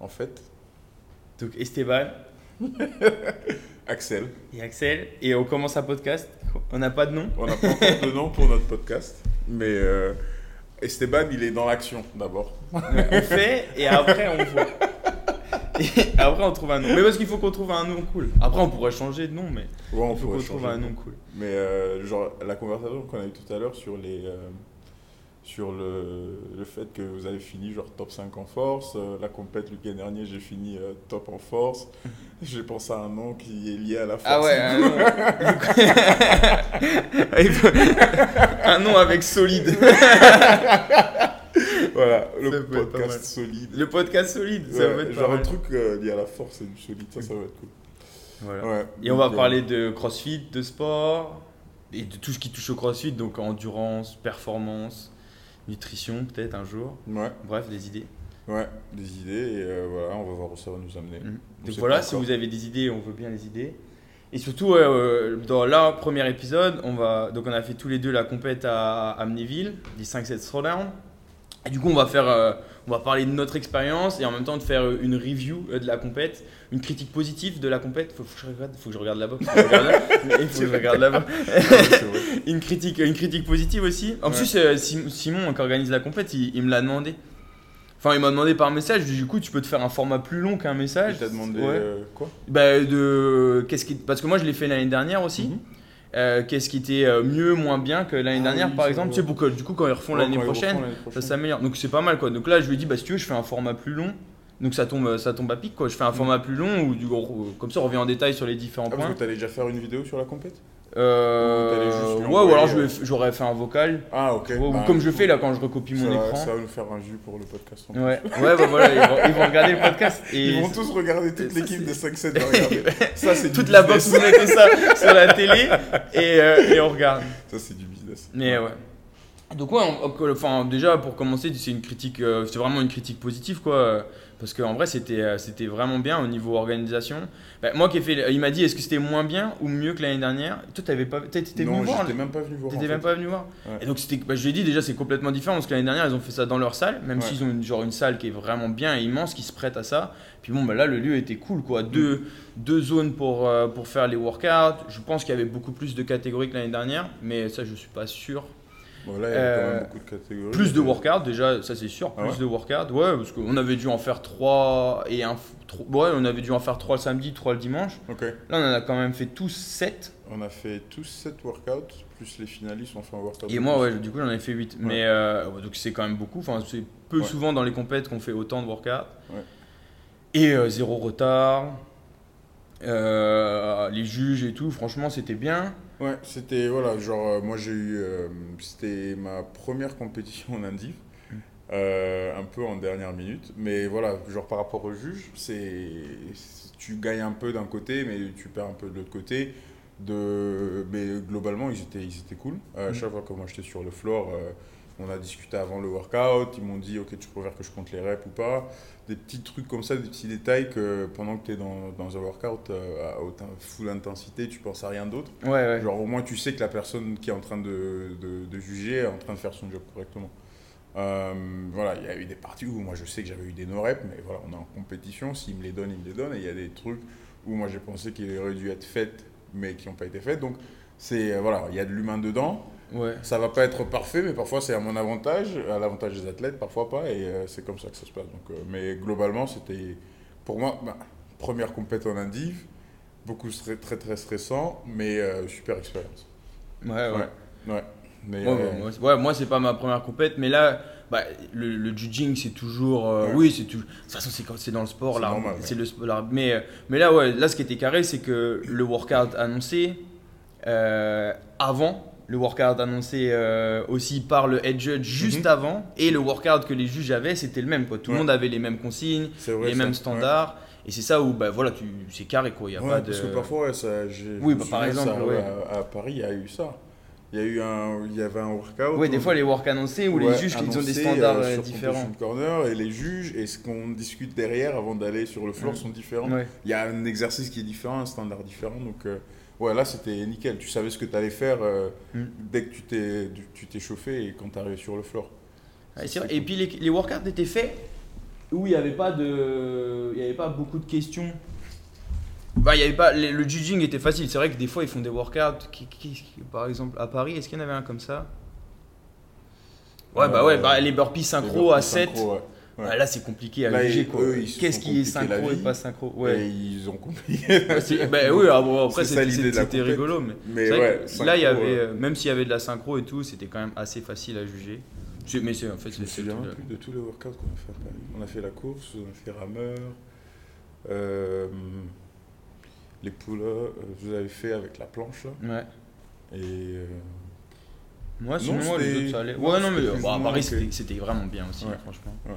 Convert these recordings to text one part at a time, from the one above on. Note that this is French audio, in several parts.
en fait. Donc Esteban Axel. et Axel. Et on commence un podcast. On n'a pas de nom. On n'a pas encore de nom pour notre podcast, mais euh, Esteban, il est dans l'action d'abord. on fait et après on voit. Et après on trouve un nom. Mais parce qu'il faut qu'on trouve un nom cool. Après on pourrait changer de nom, mais Ouais, on il faut qu'on trouve un nom cool. Mais euh, genre la conversation qu'on a eue tout à l'heure sur les euh, sur le, le fait que vous avez fini genre top 5 en force, euh, la compète le week-end dernier j'ai fini euh, top en force. J'ai pensé à un nom qui est lié à la force. Ah ouais, un nom. Il faut- un nom avec solide. Voilà, le podcast solide. Le podcast solide, ça peut être genre un truc euh, lié à la force et du solide, ça ça va être cool. Voilà. Ouais, Et on va parler de crossfit, de sport, et de tout ce qui touche au crossfit, donc endurance, performance, nutrition peut-être un jour. Ouais, Bref, des idées. ouais, des idées et euh, voilà, on va voir où ça va nous amener. Mhm. On Donc voilà, si vous avez des idées, on veut bien les idées. Et surtout, euh, dans le premier épisode, on, va, donc on a fait tous les deux la compète à Amnéville, des 5-7 throwdown. Et du coup, on va, faire, euh, on va parler de notre expérience et en même temps de faire euh, une review euh, de la compète, une critique positive de la compète. Faut, faut que je regarde, faut que je regarde là-bas. faut que je regarde. Une critique, une critique positive aussi. En Ouais. plus, euh, Sim- Simon, qui organise la compète, il, il me l'a demandé. Enfin, il m'a demandé par message. Du coup, tu peux te faire un format plus long qu'un message. Il t'a demandé Ouais. euh, quoi? Bah, de qu'est-ce qui parce que moi je l'ai fait l'année dernière aussi. Mhm. Euh, qu'est-ce qui était euh, mieux, moins bien que l'année Ah dernière oui, par exemple, tu sais pour que du coup quand ils refont Ouais, l'année prochaine, l'année ça prochaine. s'améliore. Donc c'est pas mal quoi. Donc là je lui ai dit bah si tu veux je fais un format plus long. Donc ça tombe ça tombe à pic quoi. Je fais un Mhm. format plus long ou du comme ça on revient en détail sur les différents Ah, parce points. que t'allais déjà faire une vidéo sur la compète? Euh, ouais ou alors euh, j'aurais fait un vocal Ah, ok. ou Bah, comme je fais là quand je recopie mon va, écran. Ça va nous faire un jus pour le podcast. en plus. Ouais, ouais, bah voilà, ils vont, ils vont regarder le podcast. Et Ils vont tous regarder, toute l'équipe de 5-7 va regarder. Ça, c'est toute la box, vous mettez ça sur la télé et, euh, et on regarde. Ça, c'est du business. Mais ouais. Donc ouais, on- enfin déjà pour commencer, c'est une critique, c'est vraiment une critique positive quoi, parce qu'en vrai c'était euh, c'était vraiment bien au niveau organisation. Bah, moi qui ai fait, il m'a dit est-ce que c'était moins bien ou mieux que l'année dernière? Toi t'avais pas, t'étais venu non, voir. j'étais même pas venu voir. T'étais même fait. pas venu voir. Ouais. Et donc c'était, bah, je lui ai dit déjà c'est complètement différent parce que l'année dernière ils ont fait ça dans leur salle, même Ouais. s'ils ont une, genre une salle qui est vraiment bien et immense qui se prête à ça. Puis bon bah là le lieu était cool quoi, deux, deux zones pour, euh, pour faire les workouts. Je pense qu'il y avait beaucoup plus de catégories que l'année dernière, mais ça je suis pas sûr. Bon, là, il y a quand Euh, même beaucoup de catégories. Plus de workouts déjà, ça c'est sûr, Ah plus ouais de workouts. Ouais, parce qu'on avait dû en faire trois et un. tro- ouais, on avait dû en faire trois le samedi, trois le dimanche. Ok. Là on en a quand même fait tous 7 On a fait tous 7 workouts, plus les finalistes ont fait un workout. Et moi, ouais, du coup, j'en ai fait 8. Mais euh, donc, c'est quand même beaucoup. Enfin, c'est peu Ouais. souvent dans les compètes qu'on fait autant de workouts. Ouais. Et euh, zéro retard. Euh, les juges et tout, franchement, c'était bien. Ouais, c'était, voilà, genre, euh, moi j'ai eu, euh, c'était ma première compétition en euh, un peu en dernière minute, mais voilà, genre par rapport au juge, c'est, tu gagnes un peu d'un côté, mais tu perds un peu de l'autre côté. De, mais globalement, ils étaient, ils étaient cool. À Mm. chaque fois que moi j'étais sur le floor, on a discuté avant le workout, ils m'ont dit, ok, tu préfères que je compte les reps ou pas? Des petits trucs comme ça, des petits détails que pendant que tu es dans, dans un workout euh, à haute, full intensité, tu penses à rien d'autre. Ouais, ouais. Genre au moins tu sais que la personne qui est en train de, de, de juger est en train de faire son job correctement. Euh, voilà, il y a eu des parties où moi je sais que j'avais eu des no-reps, mais voilà, on est en compétition, s'il me les donne, il me les donne, et il y a des trucs où moi j'ai pensé qu'ils auraient dû être faits, mais qui n'ont pas été faits. Donc c'est, euh, voilà, il y a de l'humain dedans, ouais. ça va pas être parfait, mais parfois c'est à mon avantage, à l'avantage des athlètes, parfois pas, et euh, c'est comme ça que ça se passe. Donc, euh, mais globalement, c'était pour moi, bah, première compétition en indiv, beaucoup très très stressant, mais euh, super expérience. Ouais, ouais. Ouais. Ouais. Mais, moi, c'est- ouais, moi, c'est pas ma première compète, mais là, bah, le, le judging, c'est toujours. euh, Ouais. Oui, c'est tout. De toute façon, c'est dans le sport, là. C'est ouais. le sport. là. Mais, mais là, ouais, là, ce qui était carré, c'est que le workout annoncé euh, avant, le workout annoncé euh, aussi par le head judge juste Mhm. avant, et le workout que les juges avaient, c'était le même. Quoi. Tout le Ouais. monde avait les mêmes consignes, vrai, les mêmes standards. Et c'est ça où, bah, voilà, tu, c'est carré, quoi. Y a Ouais, pas de. parce que parfois, ça, Oui, bah, par exemple, ça, à, à Paris, il y a eu ça. Il y a eu un, il y avait un workout. Ouais, des où- fois, les work annoncés ou les juges, ils ont des standards euh, euh, sur différents. Corner et les juges et ce qu'on discute derrière avant d'aller sur le floor sont différents. Il y a un exercice qui est différent, un standard différent. Donc, euh, ouais, là, c'était nickel. Tu savais ce que tu allais faire euh, Mm. dès que tu t'es, tu t'es chauffé et quand tu arrives sur le floor. Ouais, c'est vrai. Et puis les, les workouts étaient faits où il n'y avait pas de, il y avait pas beaucoup de questions. Bah, il y avait pas, le, le judging était facile. C'est vrai que des fois ils font des workouts. Qui, qui- qui- par exemple, à Paris, est-ce qu'il y en avait un comme ça? Ouais, bah ouais, bah, les burpees synchro à 7. Synchro, ouais. Ouais. Ah, là, c'est compliqué à Là, juger Qu'est-ce qui est compliqué synchro et pas synchro Et Ouais. ils ont compris. Ouais, c'est- bah oui, ah après c'était de rigolo, mais, ouais, là il y avait, euh, même s'il y avait de la synchro et tout, c'était quand même assez facile à juger. Mais c'est en fait Je me c'est- plus de tous les workouts qu'on a fait. On a fait la course, on a fait rameur, euh, les poules, euh, vous avez fait avec la planche là. Ouais. Et euh, Moi, sinon, les autres, ça allait. Ouais, non, mais moins Paris, c'était- vraiment bien aussi, franchement. Ouais.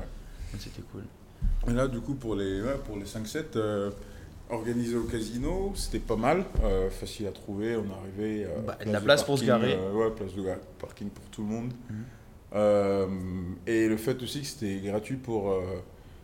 C'était cool. Et là, du coup, pour les, ouais, pour les 5-7, euh, organisé au casino, c'était pas mal, euh, facile à trouver. On arrivé. euh, Bah, de la place pour se garer. euh, ouais, place de parking pour tout le monde. Mhm. Euh, et le fait aussi que c'était gratuit pour,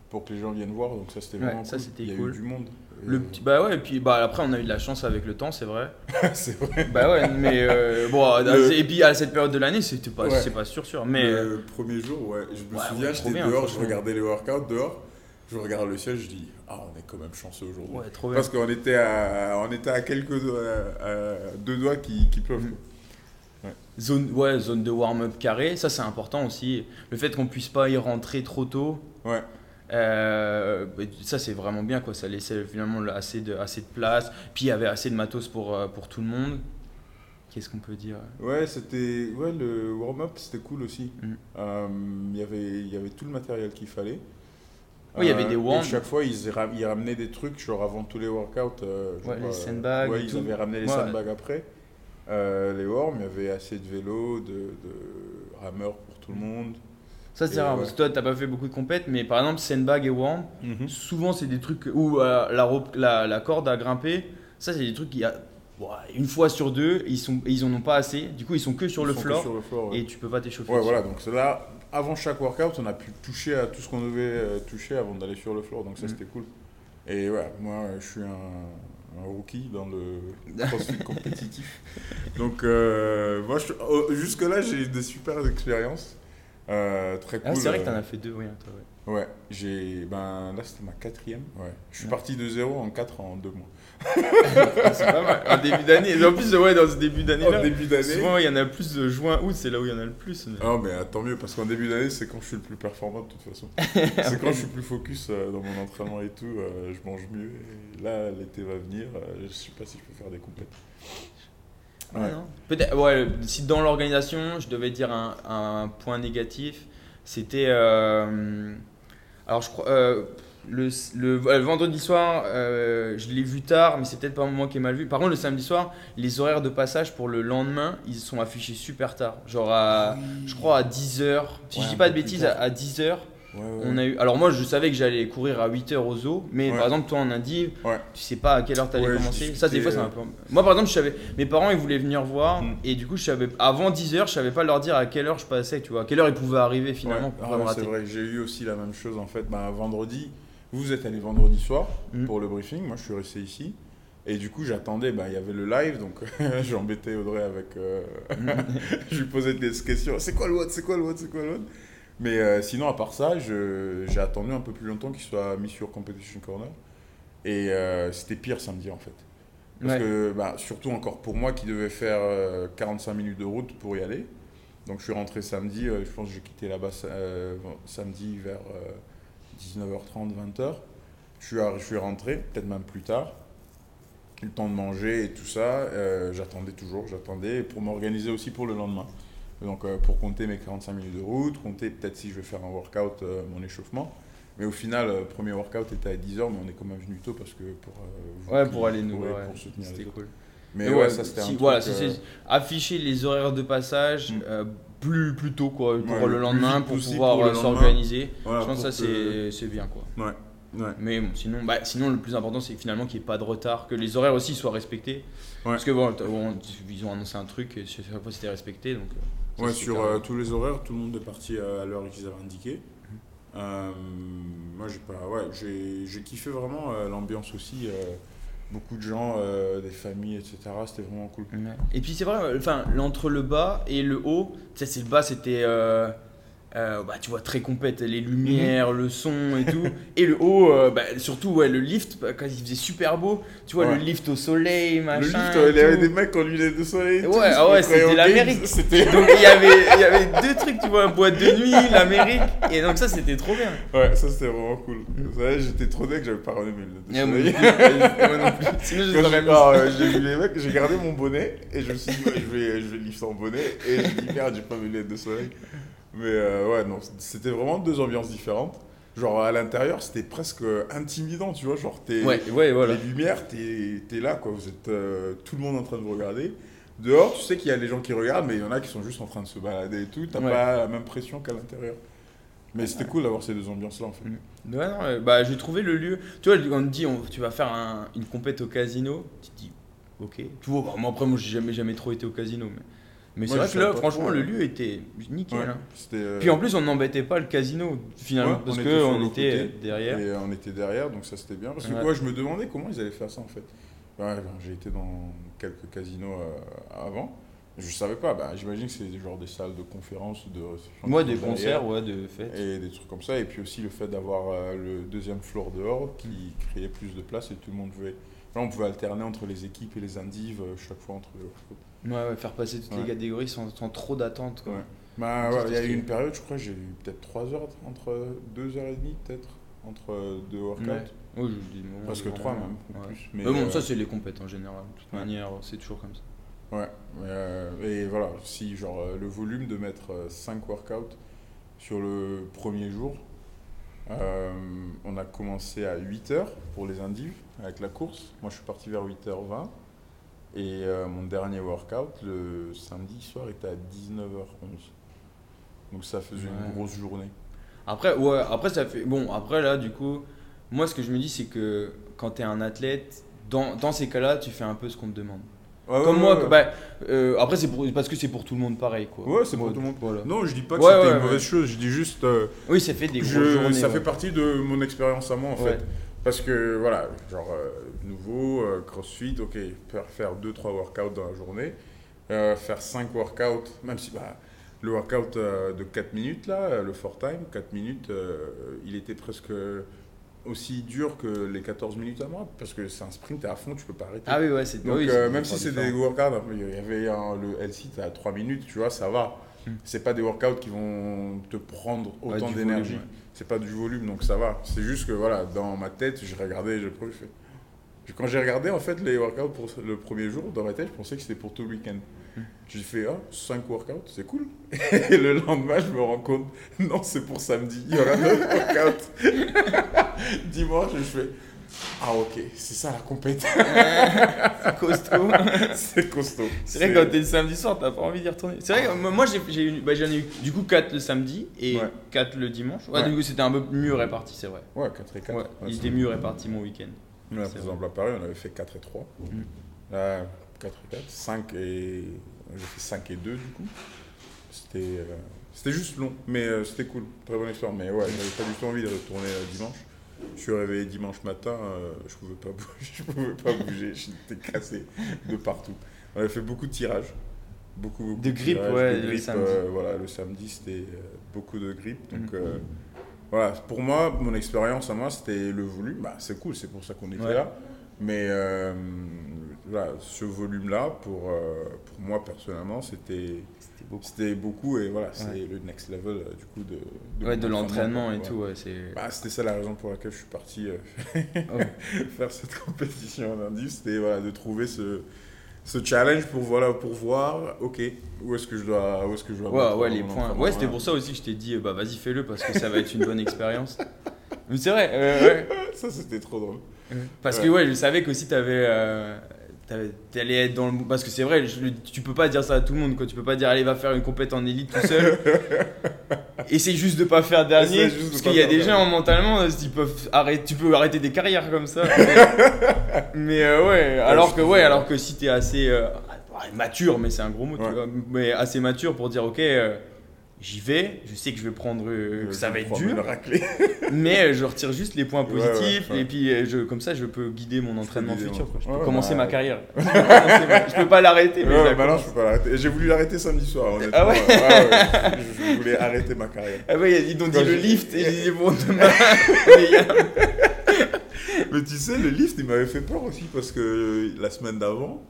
pour que les gens viennent voir, donc ça c'était Ouais, vraiment ça, cool. Il y a eu du monde. Le euh, petit, bah ouais, et puis bah, après, on a eu de la chance avec le temps, c'est vrai. c'est vrai. bah ouais, mais euh, bon, Le- et puis à cette période de l'année, c'était pas, Ouais. c'est pas sûr, sûr. Mais euh, le premier jour, ouais, je me Ouais, souviens, j'étais bien, dehors, je regardais les workouts dehors, je regarde le ciel, je dis, ah, on est quand même chanceux aujourd'hui. ouais, trop bien. Parce qu'on était à, on était à quelques doigts, à- deux doigts qui, qui pleuvent. Quoi. Zone, ouais, zone de warm-up carré, ça c'est important aussi. Le fait qu'on puisse pas y rentrer trop tôt, Ouais. Euh, ça c'est vraiment bien quoi. Ça laissait finalement le- assez de, assez de place. Puis il y avait assez de matos pour, euh, pour tout le monde. Qu'est-ce qu'on peut dire? Ouais, c'était, ouais, le warm-up c'était cool aussi. Mhm. Euh, Il y avait, il y avait tout le matériel qu'il fallait. Euh, Oui, il y avait des et wands. chaque fois, ils, ra- ils ramenaient des trucs, genre avant tous les workouts. euh, genre, Ouais, les euh, sandbags Ouais, ils tout. avaient ramené les Ouais. sandbags après. Euh, les worms, il y avait assez de vélos, de, de rameurs pour tout le monde. Ça c'est rare ouais. parce que toi t'as pas fait beaucoup de compètes, mais par exemple sandbag et warm, souvent c'est des trucs où euh, la, rope- la, la corde à grimper, ça c'est des trucs qui a ouais, une fois sur deux ils sont ils en ont pas assez. Du coup ils sont que sur Ils le floor sur le floor, ouais. et tu peux pas t'échauffer. Ouais, dessus. voilà, donc là, avant chaque workout, on a pu toucher à tout ce qu'on devait euh, toucher avant d'aller sur le floor, donc ça Mhm. c'était cool. Et ouais, moi euh, je suis un, un rookie dans le crossfit compétitif. Donc euh, moi, je- oh, jusque-là, j'ai eu des super expériences. Euh, très cool. Ah, c'est vrai que euh, t'en as fait deux, oui, toi, ouais. Ouais, j'ai. Ben là, c'était ma quatrième. Ouais. Je suis Ouais. parti de zéro en 4 en 2 mois. C'est pas mal. En début d'année. En plus, ouais, dans ce début d'année. En début d'année. Souvent, il y en a plus de juin, août, c'est là où il y en a le plus. mais- Ah, mais euh, tant mieux, parce qu'en début d'année, c'est quand je suis le plus performant de toute façon. c'est quand je suis plus focus euh, dans mon entraînement et tout, euh, je mange mieux. Et là, l'été va venir, euh, je sais pas si je peux faire des compètes. Ouais. Peut-être, ouais, si dans l'organisation, je devais dire un, un point négatif, c'était. euh, alors, je crois. euh, le, le- vendredi soir, euh, je l'ai vu tard, mais c'est peut-être pas moi qui ai mal vu. Par contre, le samedi soir, les horaires de passage pour le lendemain, ils sont affichés super tard. Genre à, je crois à 10h. Si Ouais, je dis pas de bêtises, à, à 10h, Ouais, ouais. on a eu. Alors, moi, je savais que j'allais courir à 8h au zoo, mais Ouais. par exemple, toi en Indie, tu sais pas à quelle heure t'allais commencer. Ça, des fois, c'est un discutais, peu. Moi, par exemple, je savais. Mes parents, ils voulaient venir voir, Mm. et du coup, je savais. Avant 10h, je savais pas leur dire à quelle heure je passais, tu vois. À quelle heure ils pouvaient arriver finalement Ah c'est vrai, j'ai eu aussi la même chose en fait. Bah, vendredi, vous êtes allé vendredi soir Mhm. pour le briefing, moi je suis resté ici. Et du coup, j'attendais, bah, il y avait le live, donc j'embêtais Audrey avec. euh, je lui posais des questions c'est quoi le WOD C'est quoi le WOD C'est quoi le WOD? Mais euh, sinon, à part ça, j'ai attendu un peu plus longtemps qu'il soit mis sur Competition Corner. Et euh, c'était pire samedi en fait. Parce Ouais. que, bah, surtout encore pour moi qui devais faire euh, 45 minutes de route pour y aller. Donc je suis rentré samedi, euh, je pense que j'ai quitté là-bas euh, samedi vers euh, 19h30, 20h. Je suis, ar- je suis rentré, peut-être même plus tard. Le temps de manger et tout ça, euh, j'attendais toujours, j'attendais pour m'organiser aussi pour le lendemain. Donc euh, pour compter mes 45 minutes de route, compter peut-être si je vais faire un workout, euh, mon échauffement. Mais au final, le premier workout était à 10h, mais on est quand même venu tôt parce que pour, euh, Ouais, pour aller nous ouais, pour soutenir C'était cool. Mais ouais, ouais, ça c'était si- voilà, euh, afficher les horaires de passage Mm. euh, plus, plus tôt quoi, pour le lendemain, pour pouvoir euh, s'organiser. voilà, Je pense que ça que- c'est bien quoi. Ouais. Mais bon, sinon, bah, sinon le plus important c'est finalement qu'il n'y ait pas de retard, que les horaires aussi soient respectés. Parce que bon, ils ont annoncé un truc, et chaque fois c'était respecté. Donc, euh, Ouais, sur euh, tous les horaires, tout le monde est parti à l'heure qu'ils avaient indiqué. Mhm. Euh, moi, j'ai pas, ouais, j'ai kiffé vraiment euh, l'ambiance aussi. beaucoup de gens, euh, des familles, etc. C'était vraiment cool. Et puis c'est vrai, enfin, entre le bas et le haut, tu sais, c'est le bas c'était. euh, euh, bah, tu vois, très compète, les lumières, le son et tout. Et le haut, euh, bah, surtout, ouais, le lift, bah, quand il faisait super beau, tu vois, Ouais. le lift au soleil, machin. Le lift, il y avait des mecs en lunettes de soleil. tout, Ouais, ah ouais, c'était l'Amérique. Donc il y avait, il y avait deux trucs, tu vois, boîte de nuit, l'Amérique. Et donc ça, c'était trop bien. Ouais, ça c'était vraiment cool. J'étais trop deg, j'avais pas ramené mes lunettes de moi, soleil. moi non plus. Sinon, je j'ai ah, j'ai vu les mecs, j'ai gardé mon bonnet et je me suis dit, ouais, je vais, je vais lift en bonnet. Et j'ai dit, merde, j'ai pas mes lunettes de soleil. Mais euh, ouais, non, c'était vraiment deux ambiances différentes. Genre à l'intérieur, c'était presque intimidant, tu vois. Genre, t'es, Ouais, ouais, voilà. les lumières, t'es, t'es là, quoi. Vous êtes euh, tout le monde en train de vous regarder. Dehors, tu sais qu'il y a les gens qui regardent, mais il y en a qui sont juste en train de se balader et tout. T'as Ouais. pas la même pression qu'à l'intérieur. Mais c'était cool d'avoir ces deux ambiances-là, en fait. Ouais, non, euh, bah, j'ai trouvé le lieu. Tu vois, on te dit, on- tu vas faire un- une compète au casino. Tu te dis, ok. Tu vois, bah, moi, après, moi, j'ai jamais, jamais trop été au casino. Mais, mais c'est Moi, vrai que là, franchement, le ouais. lieu était nickel. Ouais, hein. euh, Puis en plus, on n'embêtait pas le casino, finalement. Ouais, parce on était qu'on le était derrière. Et on était derrière, donc ça c'était bien. Parce que Ouais. quoi, je me demandais comment ils allaient faire ça en fait. Ben, j'ai été dans quelques casinos euh, avant. Je savais pas, bah, j'imagine que c'est genre des salles de conférences, de. Moi, des concerts, ouais, de fêtes. Et des trucs comme ça. Et puis aussi le fait d'avoir euh, le deuxième floor dehors qui créait plus de place et tout le monde pouvait. Là, on pouvait alterner entre les équipes et les indives chaque fois entre les Ouais, ouais, faire passer toutes Ouais. les catégories sans, sans trop d'attente. Ouais. Bah, il y a eu une période, je crois, j'ai eu peut-être 3 heures, entre 2 heures et demie peut-être, entre euh, deux workouts. Oui, moments- Presque des 3 moments, même, ou plus. Mais bon, euh, ça, c'est les compètes en général. De toute manière, c'est toujours comme ça. Ouais, mais, euh, et voilà, si genre euh, le volume de mettre 5 workouts sur le premier jour, euh, on a commencé à 8h pour les indives avec la course. Moi je suis parti vers 8h20 et euh, mon dernier workout le samedi soir était à 19h11. Donc ça faisait Ouais. une grosse journée. Après, ouais, après, ça fait. Bon, après, là, du coup, moi, ce que je me dis, c'est que quand tu es un athlète, dans, dans ces cas-là, tu fais un peu ce qu'on te demande. Ouais, Comme ouais, moi, ouais, bah, euh, après, c'est parce que c'est pour tout le monde pareil, quoi. Ouais, c'est pour tout le monde. Voilà. Non, je dis pas que c'était une mauvaise chose, je dis juste. euh, Oui, ça fait des Je- journées. ça fait partie de mon expérience à moi en fait. Parce que voilà, genre euh, nouveau, euh, crossfit, ok, faire, faire 2-3 workouts dans la journée, euh, faire 5 workouts, même si bah, le workout euh, de 4 minutes là, euh, le 4 time, 4 minutes, euh, il était presque aussi dur que les 14 minutes à moi, parce que c'est un sprint, t'es à fond, tu peux pas arrêter. Ah oui, ouais, c'est. Donc, oui, même si c'est des workouts, il y avait un- le LC, t'as 3 minutes, tu vois, ça va. Hmm. C'est pas des workouts qui vont te prendre autant d'énergie. ouais. C'est pas du volume, donc ça va. C'est juste que voilà, dans ma tête, j'ai regardé, j'ai je fais. Quand j'ai regardé en fait les workouts pour le premier jour, dans ma tête, je pensais que c'était pour tout le week-end. Hmm. J'ai fait ah, 5 workouts, c'est cool. Et le lendemain, je me rends compte, non, c'est pour samedi, il y aura d'autres workouts. Dimanche, je fais ah ok, c'est ça la compétition. C'est costaud. c'est costaud. C'est vrai que quand t'es le samedi soir, t'as pas envie d'y retourner. C'est vrai que moi, j'ai, eu, bah, j'en ai eu du coup 4 le samedi et Ouais. 4 le dimanche. Ouais, Ouais. du coup, c'était un peu mieux réparti, c'est vrai. Ouais, 4 et 4. Ouais, il était mieux réparti mon week-end. Ouais, par exemple, à Paris, on avait fait 4 et 3. Mm. Là, 4 et 4. 5 et. J'ai fait 5 et 2 du coup. C'était euh, c'était juste long, mais euh, c'était cool. Très bonne histoire. Mais ouais, j'avais pas du tout envie de retourner euh, dimanche. Je suis réveillé dimanche matin, euh, je pouvais pas bouger, je pouvais pas bouger, j'étais cassé de partout. On avait fait beaucoup de tirages. Beaucoup, beaucoup De grippe, tirages, ouais, de le samedi. euh, voilà, le samedi, c'était euh, beaucoup de grippe. Donc, euh, voilà, pour moi, mon expérience à moi, c'était le volume. Bah, c'est cool, c'est pour ça qu'on était Ouais. là. Mais voilà, ce volume-là, pour, pour moi personnellement, c'était C'était beaucoup. c'était beaucoup. Et voilà, c'est Ouais. le next level euh, du coup de, Ouais, de l'entraînement et tout, c'est. Bah, c'était ça la raison pour laquelle je suis parti euh, Ouais. faire cette compétition en indice. C'était voilà, de trouver ce, ce challenge pour, voilà, pour voir, ok, où est-ce que je dois, où est-ce que je dois Ouais, ouais, les points. Ouais, c'était pour ça aussi que je t'ai dit, bah vas-y, fais-le parce que ça va être une bonne expérience. Mais c'est vrai, euh, ouais. Ça, c'était trop drôle. Parce que ouais, je savais qu'aussi t'avais. Euh, T'allais être dans le. Parce que c'est vrai, je- tu peux pas dire ça à tout le monde, quoi. Tu peux pas dire, allez, va faire une compète en élite tout seul. Et c'est juste de pas faire dernier. Parce qu'il y a des dernier. gens mentalement, ils peuvent arrêter, tu peux arrêter des carrières comme ça. Mais, mais, euh, ouais, alors que ouais, alors que si t'es assez euh, ouais, mature, mais c'est un gros mot, tu Ouais. vois, mais assez mature pour dire, ok, euh, j'y vais, je sais que je vais prendre, euh, que ça va être dur, mais je retire juste les points Ouais, ouais, positifs ouais. et puis euh, je, comme ça je peux guider mon entraînement futur. quoi. Je peux Ouais, commencer bah, ma carrière. Je peux commencer ma- je peux pas l'arrêter, mais bah non, je peux pas l'arrêter. J'ai voulu l'arrêter samedi soir, honnêtement. Ah ouais ouais, je, je voulais arrêter ma carrière. Ah ouais, ils ont dit Quand le lift et j'ai dit bon demain. Mais tu sais, le lift, il m'avait fait peur aussi parce que la semaine d'avant,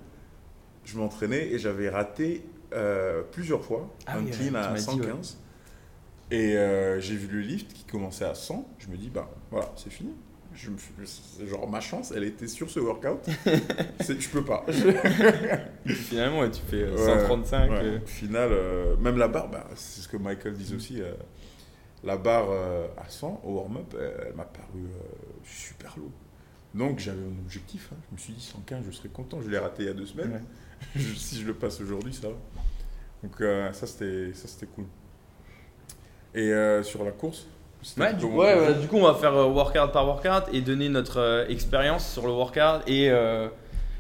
je m'entraînais et j'avais raté euh, plusieurs fois Ah un clean à m'as dit, 115. Et euh, j'ai vu le lift qui commençait à 100. Je me dis, bah voilà, c'est fini. Je me suis- c'est genre ma chance, elle était sur ce workout. Je peux pas. Finalement, ouais, tu fais euh, Ouais, 135. ouais. euh, Au final, même la barre, bah, c'est ce que Michael disait aussi. la barre à 100 au warm-up, elle m'a paru super lourde. Donc j'avais un objectif. hein. Je me suis dit 115, je serais content. Je l'ai raté il y a deux semaines. Ouais. Si je le passe aujourd'hui, ça va. Donc euh, ça c'était ça c'était cool. Et euh, sur la course, Ouais, du, comment- ouais, ouais, du coup, on va faire euh, workout par workout et donner notre euh, expérience sur le workout et,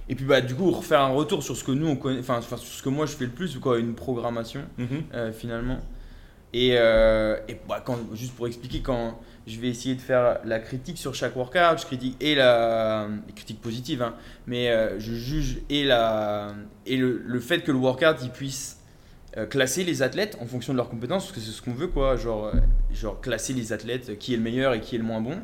et puis bah, du coup, refaire un retour sur ce que nous on connaît, enfin sur ce que moi je fais le plus, quoi, une programmation Mhm. euh, finalement. Et, et bah, quand, juste pour expliquer, quand je vais essayer de faire la critique sur chaque workout, je critique et la les critiques positives, hein, mais je juge et, la, et le, le fait que le workout il puisse classer les athlètes en fonction de leurs compétences, parce que c'est ce qu'on veut, quoi, genre, euh, genre classer les athlètes, euh, qui est le meilleur et qui est le moins bon.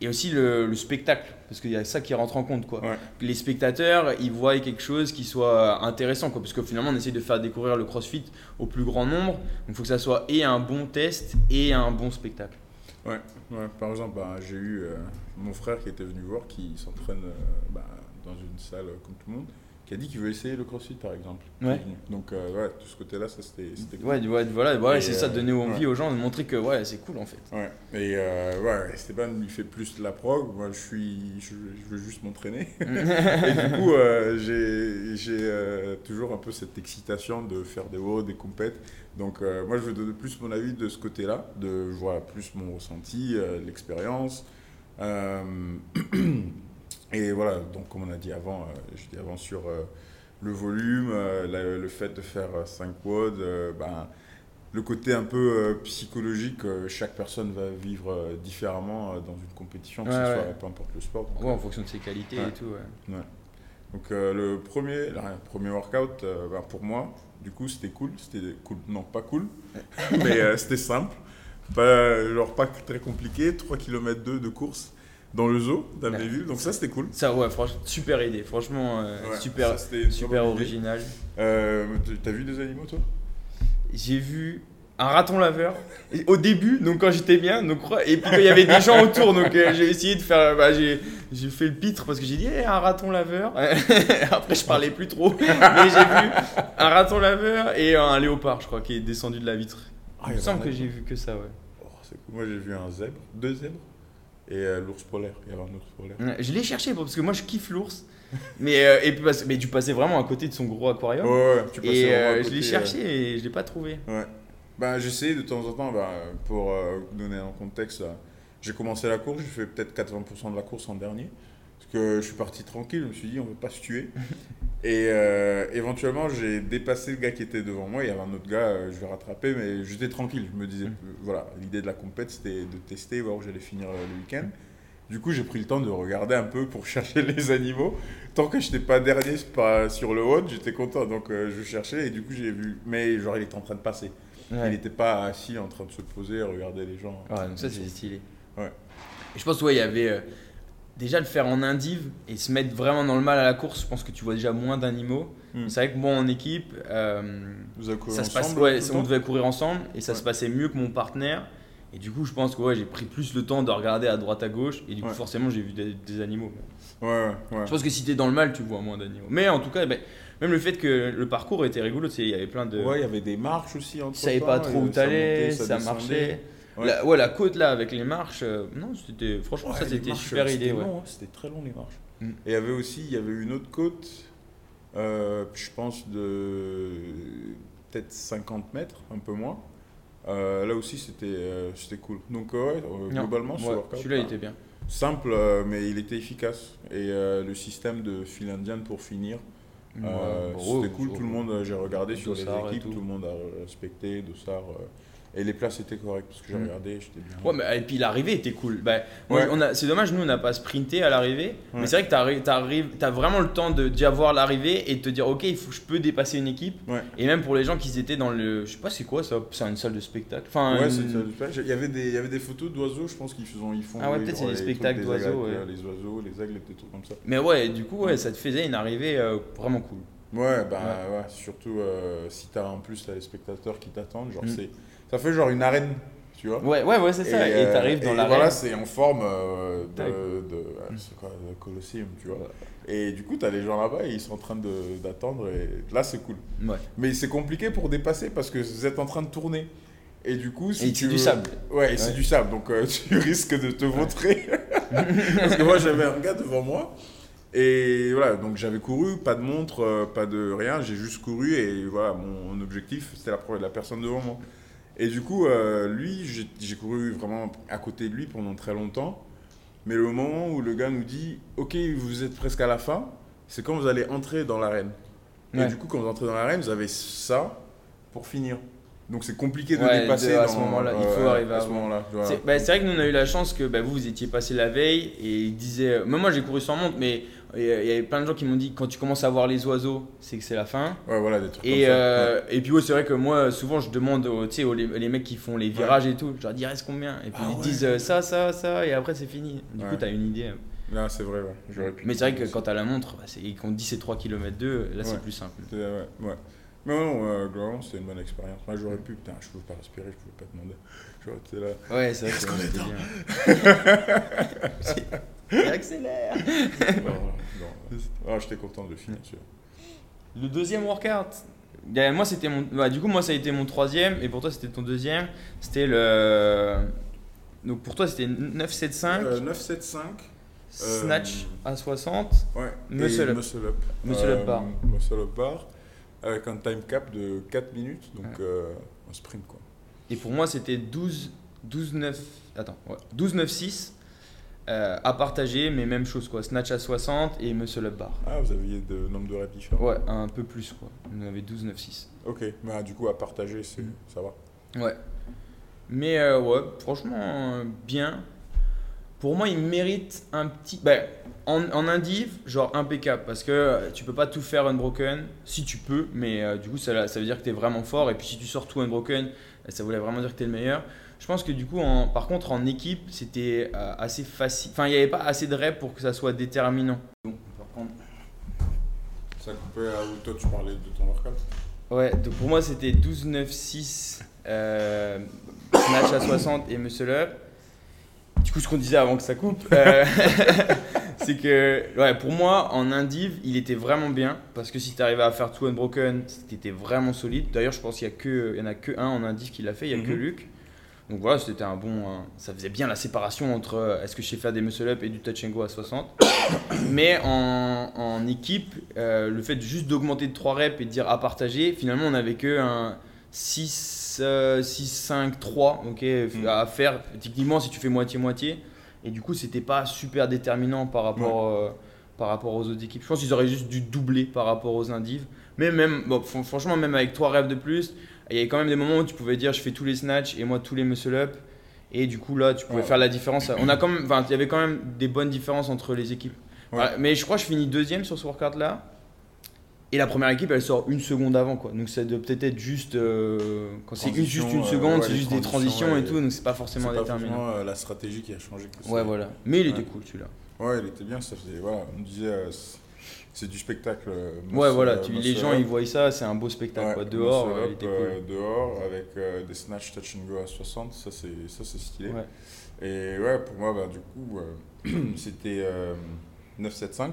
Et aussi le, le spectacle, parce qu'il y a ça qui rentre en compte. Quoi. Ouais. Les spectateurs, ils voient quelque chose qui soit intéressant, quoi, parce que finalement, on essaie de faire découvrir le crossfit au plus grand nombre. Donc il faut que ça soit et un bon test et un bon spectacle. Ouais, ouais, par exemple, bah, j'ai eu euh, mon frère qui était venu voir, qui s'entraîne euh, bah, dans une salle euh, comme tout le monde, qui a dit qu'il veut essayer le crossfit par exemple. Ouais. Donc, euh, ouais, de ce côté-là, ça c'était cool. Ouais, ouais, voilà, voilà Et, c'est ça, euh, donner envie aux gens, de montrer que ouais, c'est cool en fait. Ouais, et euh, ouais, Esteban lui fait plus la prog, moi je suis, je, je veux juste m'entraîner. et du coup, euh, j'ai j'ai, euh, toujours un peu cette excitation de faire des hauts, des compètes. Donc moi je veux donner plus mon avis de ce côté-là, de voilà, plus mon ressenti, l'expérience. Et voilà, donc comme on a dit avant, euh, je dis avant sur euh, le volume, euh, la- le fait de faire 5 quads, ben, le côté un peu psychologique, chaque personne va vivre différemment dans une compétition, que Ouais, ce soit ouais. peu importe le sport. Donc, Ouais, en fonction de ses qualités et tout. Ouais. donc euh, le premier, premier workout, euh, ben, pour moi, du coup, c'était cool. C'était cool, non pas cool, mais euh, c'était simple. Pas, genre pas très compliqué, 3 km 2 de course dans le zoo d'Amnéville. Donc ça, c'était cool. Ça, ouais, franchement, super idée. Franchement, euh, Ouais, super, ça, super original. Euh, T'as vu des animaux, toi? J'ai vu un raton laveur Et au début, donc quand j'étais bien, donc et puis il y avait des gens autour, donc euh, j'ai essayé de faire, bah, j'ai fait le pitre parce que j'ai dit Eh, un raton laveur. Après je parlais plus trop, mais j'ai vu un raton laveur et un léopard, je crois, qui est descendu de la vitre. Ah, il me semble que j'ai vu que ça, ouais. Oh, cool. Moi, j'ai vu un zèbre, deux zèbres et euh, l'ours polaire. Il y avait un ours polaire. Je l'ai cherché parce que moi je kiffe l'ours, mais euh, et puis mais tu passais vraiment à côté de son gros aquarium. Ouais, ouais, tu passais Et à euh, je côté, l'ai euh, cherché et je l'ai pas trouvé. Ouais. Bah, j'essayais de temps en temps, bah, pour donner un contexte, j'ai commencé la course, j'ai fait peut-être 80% de la course en dernier. Que je suis parti tranquille, je me suis dit, on ne veut pas se tuer. Et euh, éventuellement, j'ai dépassé le gars qui était devant moi. Il y avait un autre gars, euh, je vais rattraper, mais j'étais tranquille. Je me disais, Mm. euh, voilà, l'idée de la compète, c'était de tester, voir où j'allais finir le week-end. Du coup, j'ai pris le temps de regarder un peu pour chercher les animaux. Tant que je n'étais pas dernier pas sur le haut, j'étais content. Donc, euh, je cherchais et du coup, j'ai vu. Mais genre, il était en train de passer. Il n'était pas assis en train de se poser, regarder les gens. Ouais, donc ça c'est stylé. Ouais. Et je pense ouais, il y avait euh, déjà le faire en indive et se mettre vraiment dans le mal à la course. Je pense que tu vois déjà moins d'animaux. Mm. Mais C'est vrai que bon en équipe, euh, Vous avez couru ça se passe, ouais, on devait courir ensemble et ça Ouais. se passait mieux que mon partenaire. Et du coup, je pense que ouais, j'ai pris plus le temps de regarder à droite à gauche et du coup, forcément, j'ai vu des, des animaux. Ouais. Je pense que si t'es dans le mal, tu vois moins d'animaux. Mais en tout cas, ben, même le fait que le parcours était rigolo, il y avait plein de. Ouais, il y avait des marches aussi entre tu savais pas trop où t'allais, montait, ça, descendait. marchait. Ouais. La, ouais, la côte là avec les marches, euh, non, c'était franchement Ouais, ça c'était marches, super c'était idée. Ouais. hein, C'était très long les marches. Mm. Et il y avait aussi, il y avait une autre côte, euh, je pense de peut-être 50 mètres, un peu moins. Euh, là aussi, c'était euh, c'était cool. Donc, euh, ouais, euh, globalement, ce ouais, workout, celui-là il bah, était bien. simple, euh, mais il était efficace. Et euh, le système de file indienne pour finir, euh, Ouais, c'était cool. Tout le monde, j'ai regardé sur les équipes, tout. tout. le monde a respecté. Dossard, euh, Et les places étaient correctes parce que j'ai Mm. regardé, j'étais bien. Ouais, mais et puis l'arrivée était cool. Bah, moi, Ouais. on a, c'est dommage, nous on n'a pas sprinté à l'arrivée. Mais c'est vrai que t'arrives, t'arrives, t'as vraiment le temps de déjà voir l'arrivée et de te dire, ok, il faut, je peux dépasser une équipe. Ouais. Et même pour les gens qui étaient dans le, je sais pas c'est quoi ça, c'est une salle de spectacle. Enfin, Ouais, une- c'est ça, le spectacle. Il y avait des, il y avait des photos d'oiseaux, je pense qu'ils font, ils font. Ah ouais, les- peut-être c'est des les spectacles trucs des d'oiseaux, aigles, ouais. Les oiseaux, les aigles, des trucs comme ça. Mais ouais, du coup, ouais, ça te faisait une arrivée euh, vraiment cool. Ouais, bah ouais, surtout euh, si t'as en plus t'as les spectateurs qui t'attendent, genre Mm. c'est, ça fait genre une arène, tu vois. Ouais, ouais, ouais, c'est ça. Et euh, t'arrives dans et l'arène. Voilà, c'est en forme euh, de, de, ouais, c'est quoi, le Colosseum, tu vois. Ouais. Et du coup, t'as les gens là-bas et ils sont en train de- d'attendre et là c'est cool. Ouais. Mais c'est compliqué pour dépasser parce que vous êtes en train de tourner. Et du coup, si Et tu c'est du sable. Ouais, et c'est Ouais. du sable, donc euh, tu risques de te vautrer. Parce que moi, j'avais un gars devant moi. Et voilà, donc j'avais couru, pas de montre, euh, pas de rien, j'ai juste couru et voilà, mon objectif, c'était la, la personne devant moi. Et du coup, euh, lui, j'ai couru vraiment à côté de lui pendant très longtemps. Mais le moment où le gars nous dit, OK, vous êtes presque à la fin, c'est quand vous allez entrer dans l'arène. Et Ouais. du coup, quand vous entrez dans l'arène, vous avez ça pour finir. Donc c'est compliqué de Ouais, dépasser de- à ce moment-là, il faut arriver à ce moment-là. C'est bah, c'est vrai que nous on a eu la chance que bah, vous vous étiez passé la veille et il disait même moi j'ai couru sans montre mais il y avait plein de gens qui m'ont dit quand tu commences à voir les oiseaux c'est que c'est la fin Ouais, voilà, des trucs et, comme ça. euh, et puis ouais, c'est vrai que moi souvent je demande aux, aux les, les mecs qui font les virages et tout je leur dis reste combien? Et puis Ah ils disent euh, ça ça ça et après c'est fini du coup t'as une idée Là, c'est vrai, ouais. Pu. mais c'est vrai que quand t'as la montre bah, et qu'on te dit c'est 3 km 2 là c'est plus simple Ouais, ouais. Mais non, euh, globalement, c'était une bonne expérience. Moi, j'aurais pu, putain, je pouvais pas respirer, je pouvais pas demander. J'aurais été là. ouais c'est vrai Qu'est-ce qu'on est. Il accélère non, non. Ah, j'étais content de le finir, tu vois. Le deuxième workout. Ben, Moi, c'était mon. bah, du coup, moi, ça a été mon troisième, et pour toi, c'était ton deuxième. C'était le. Donc, pour toi, c'était 975, Euh, 975. snatch à 60. Ouais. Muscle et up. Muscle up. Muscle up bar. Muscle up bar. Avec un time cap de 4 minutes, donc Ouais. euh, un sprint, quoi. Et pour moi, c'était 12, 12 9. Attends, ouais. 12 9 6 euh, à partager, mais même chose, quoi. Snatch à 60 et muscle up bar. Ah, vous aviez de nombre de différents. Ouais, un peu plus, quoi. On avait 12 9 6. Ok, bah, du coup, à partager, c'est, Mm. ça va. Ouais. Mais euh, ouais, franchement, euh, bien. Pour moi, il mérite un petit. Ben, en, en indiv, genre impeccable. Parce que euh, tu peux pas tout faire unbroken. Si tu peux, mais euh, du coup, ça, ça veut dire que tu es vraiment fort. Et puis si tu sors tout unbroken, euh, ça voulait vraiment dire que tu es le meilleur. Je pense que du coup, en, par contre, en équipe, c'était euh, assez facile. Enfin, il n'y avait pas assez de reps pour que ça soit déterminant. Donc, on va reprendre. Ça coupait à où toi, tu parlais de ton workout? Ouais, donc pour moi c'était 12, 9, 6, euh, snatch à 60 et muscle up. Du coup, ce qu'on disait avant que ça coupe, euh, c'est que ouais, pour moi en indiv, il était vraiment bien parce que si tu arrivais à faire tout unbroken, c'était vraiment solide. D'ailleurs, je pense qu'il y, a que- il y en a que un en indiv qui l'a fait, il y a que Mhm. Luc. Donc voilà, c'était un bon. ça faisait bien la séparation entre euh, est-ce que je sais faire des muscle up et du touch and go à 60. Mais en, en équipe, euh, le fait juste d'augmenter de 3 reps et de dire à partager, finalement on n'avait que un 6, euh, 6, 5, 3 ok, Mm. à faire techniquement si tu fais moitié-moitié. Et du coup, c'était pas super déterminant par rapport, euh, par rapport aux autres équipes. Je pense qu'ils auraient juste dû doubler par rapport aux indives. Mais même, bon, franchement, même avec 3 reps de plus, il y avait quand même des moments où tu pouvais dire je fais tous les snatchs et moi tous les muscle up. Et du coup, là, tu pouvais Ouais. faire la différence. On a quand même, il y avait quand même des bonnes différences entre les équipes. Ouais. Mais je crois que je finis deuxième sur ce workout là. Et la première équipe, elle sort une seconde avant. Quoi. Donc ça doit peut-être être juste. euh, quand c'est juste une euh, seconde, ouais, c'est juste des transitions, et tout. Donc c'est pas forcément pas déterminant. forcément euh, la stratégie qui a changé. que Ouais, voilà. Mais il était cool celui-là. Ouais, il était bien. Ça faisait, voilà, on disait, c'est- du spectacle. Ouais, voilà. Tu, les gens, up. ils voient ça, c'est un beau spectacle. Ouais, quoi. Dehors, il était cool. dehors, avec euh, des snatch touch and go à 60, ça c'est ça, c'est stylé. Ouais. Et ouais, pour moi, bah, du coup, euh, c'était euh, 975.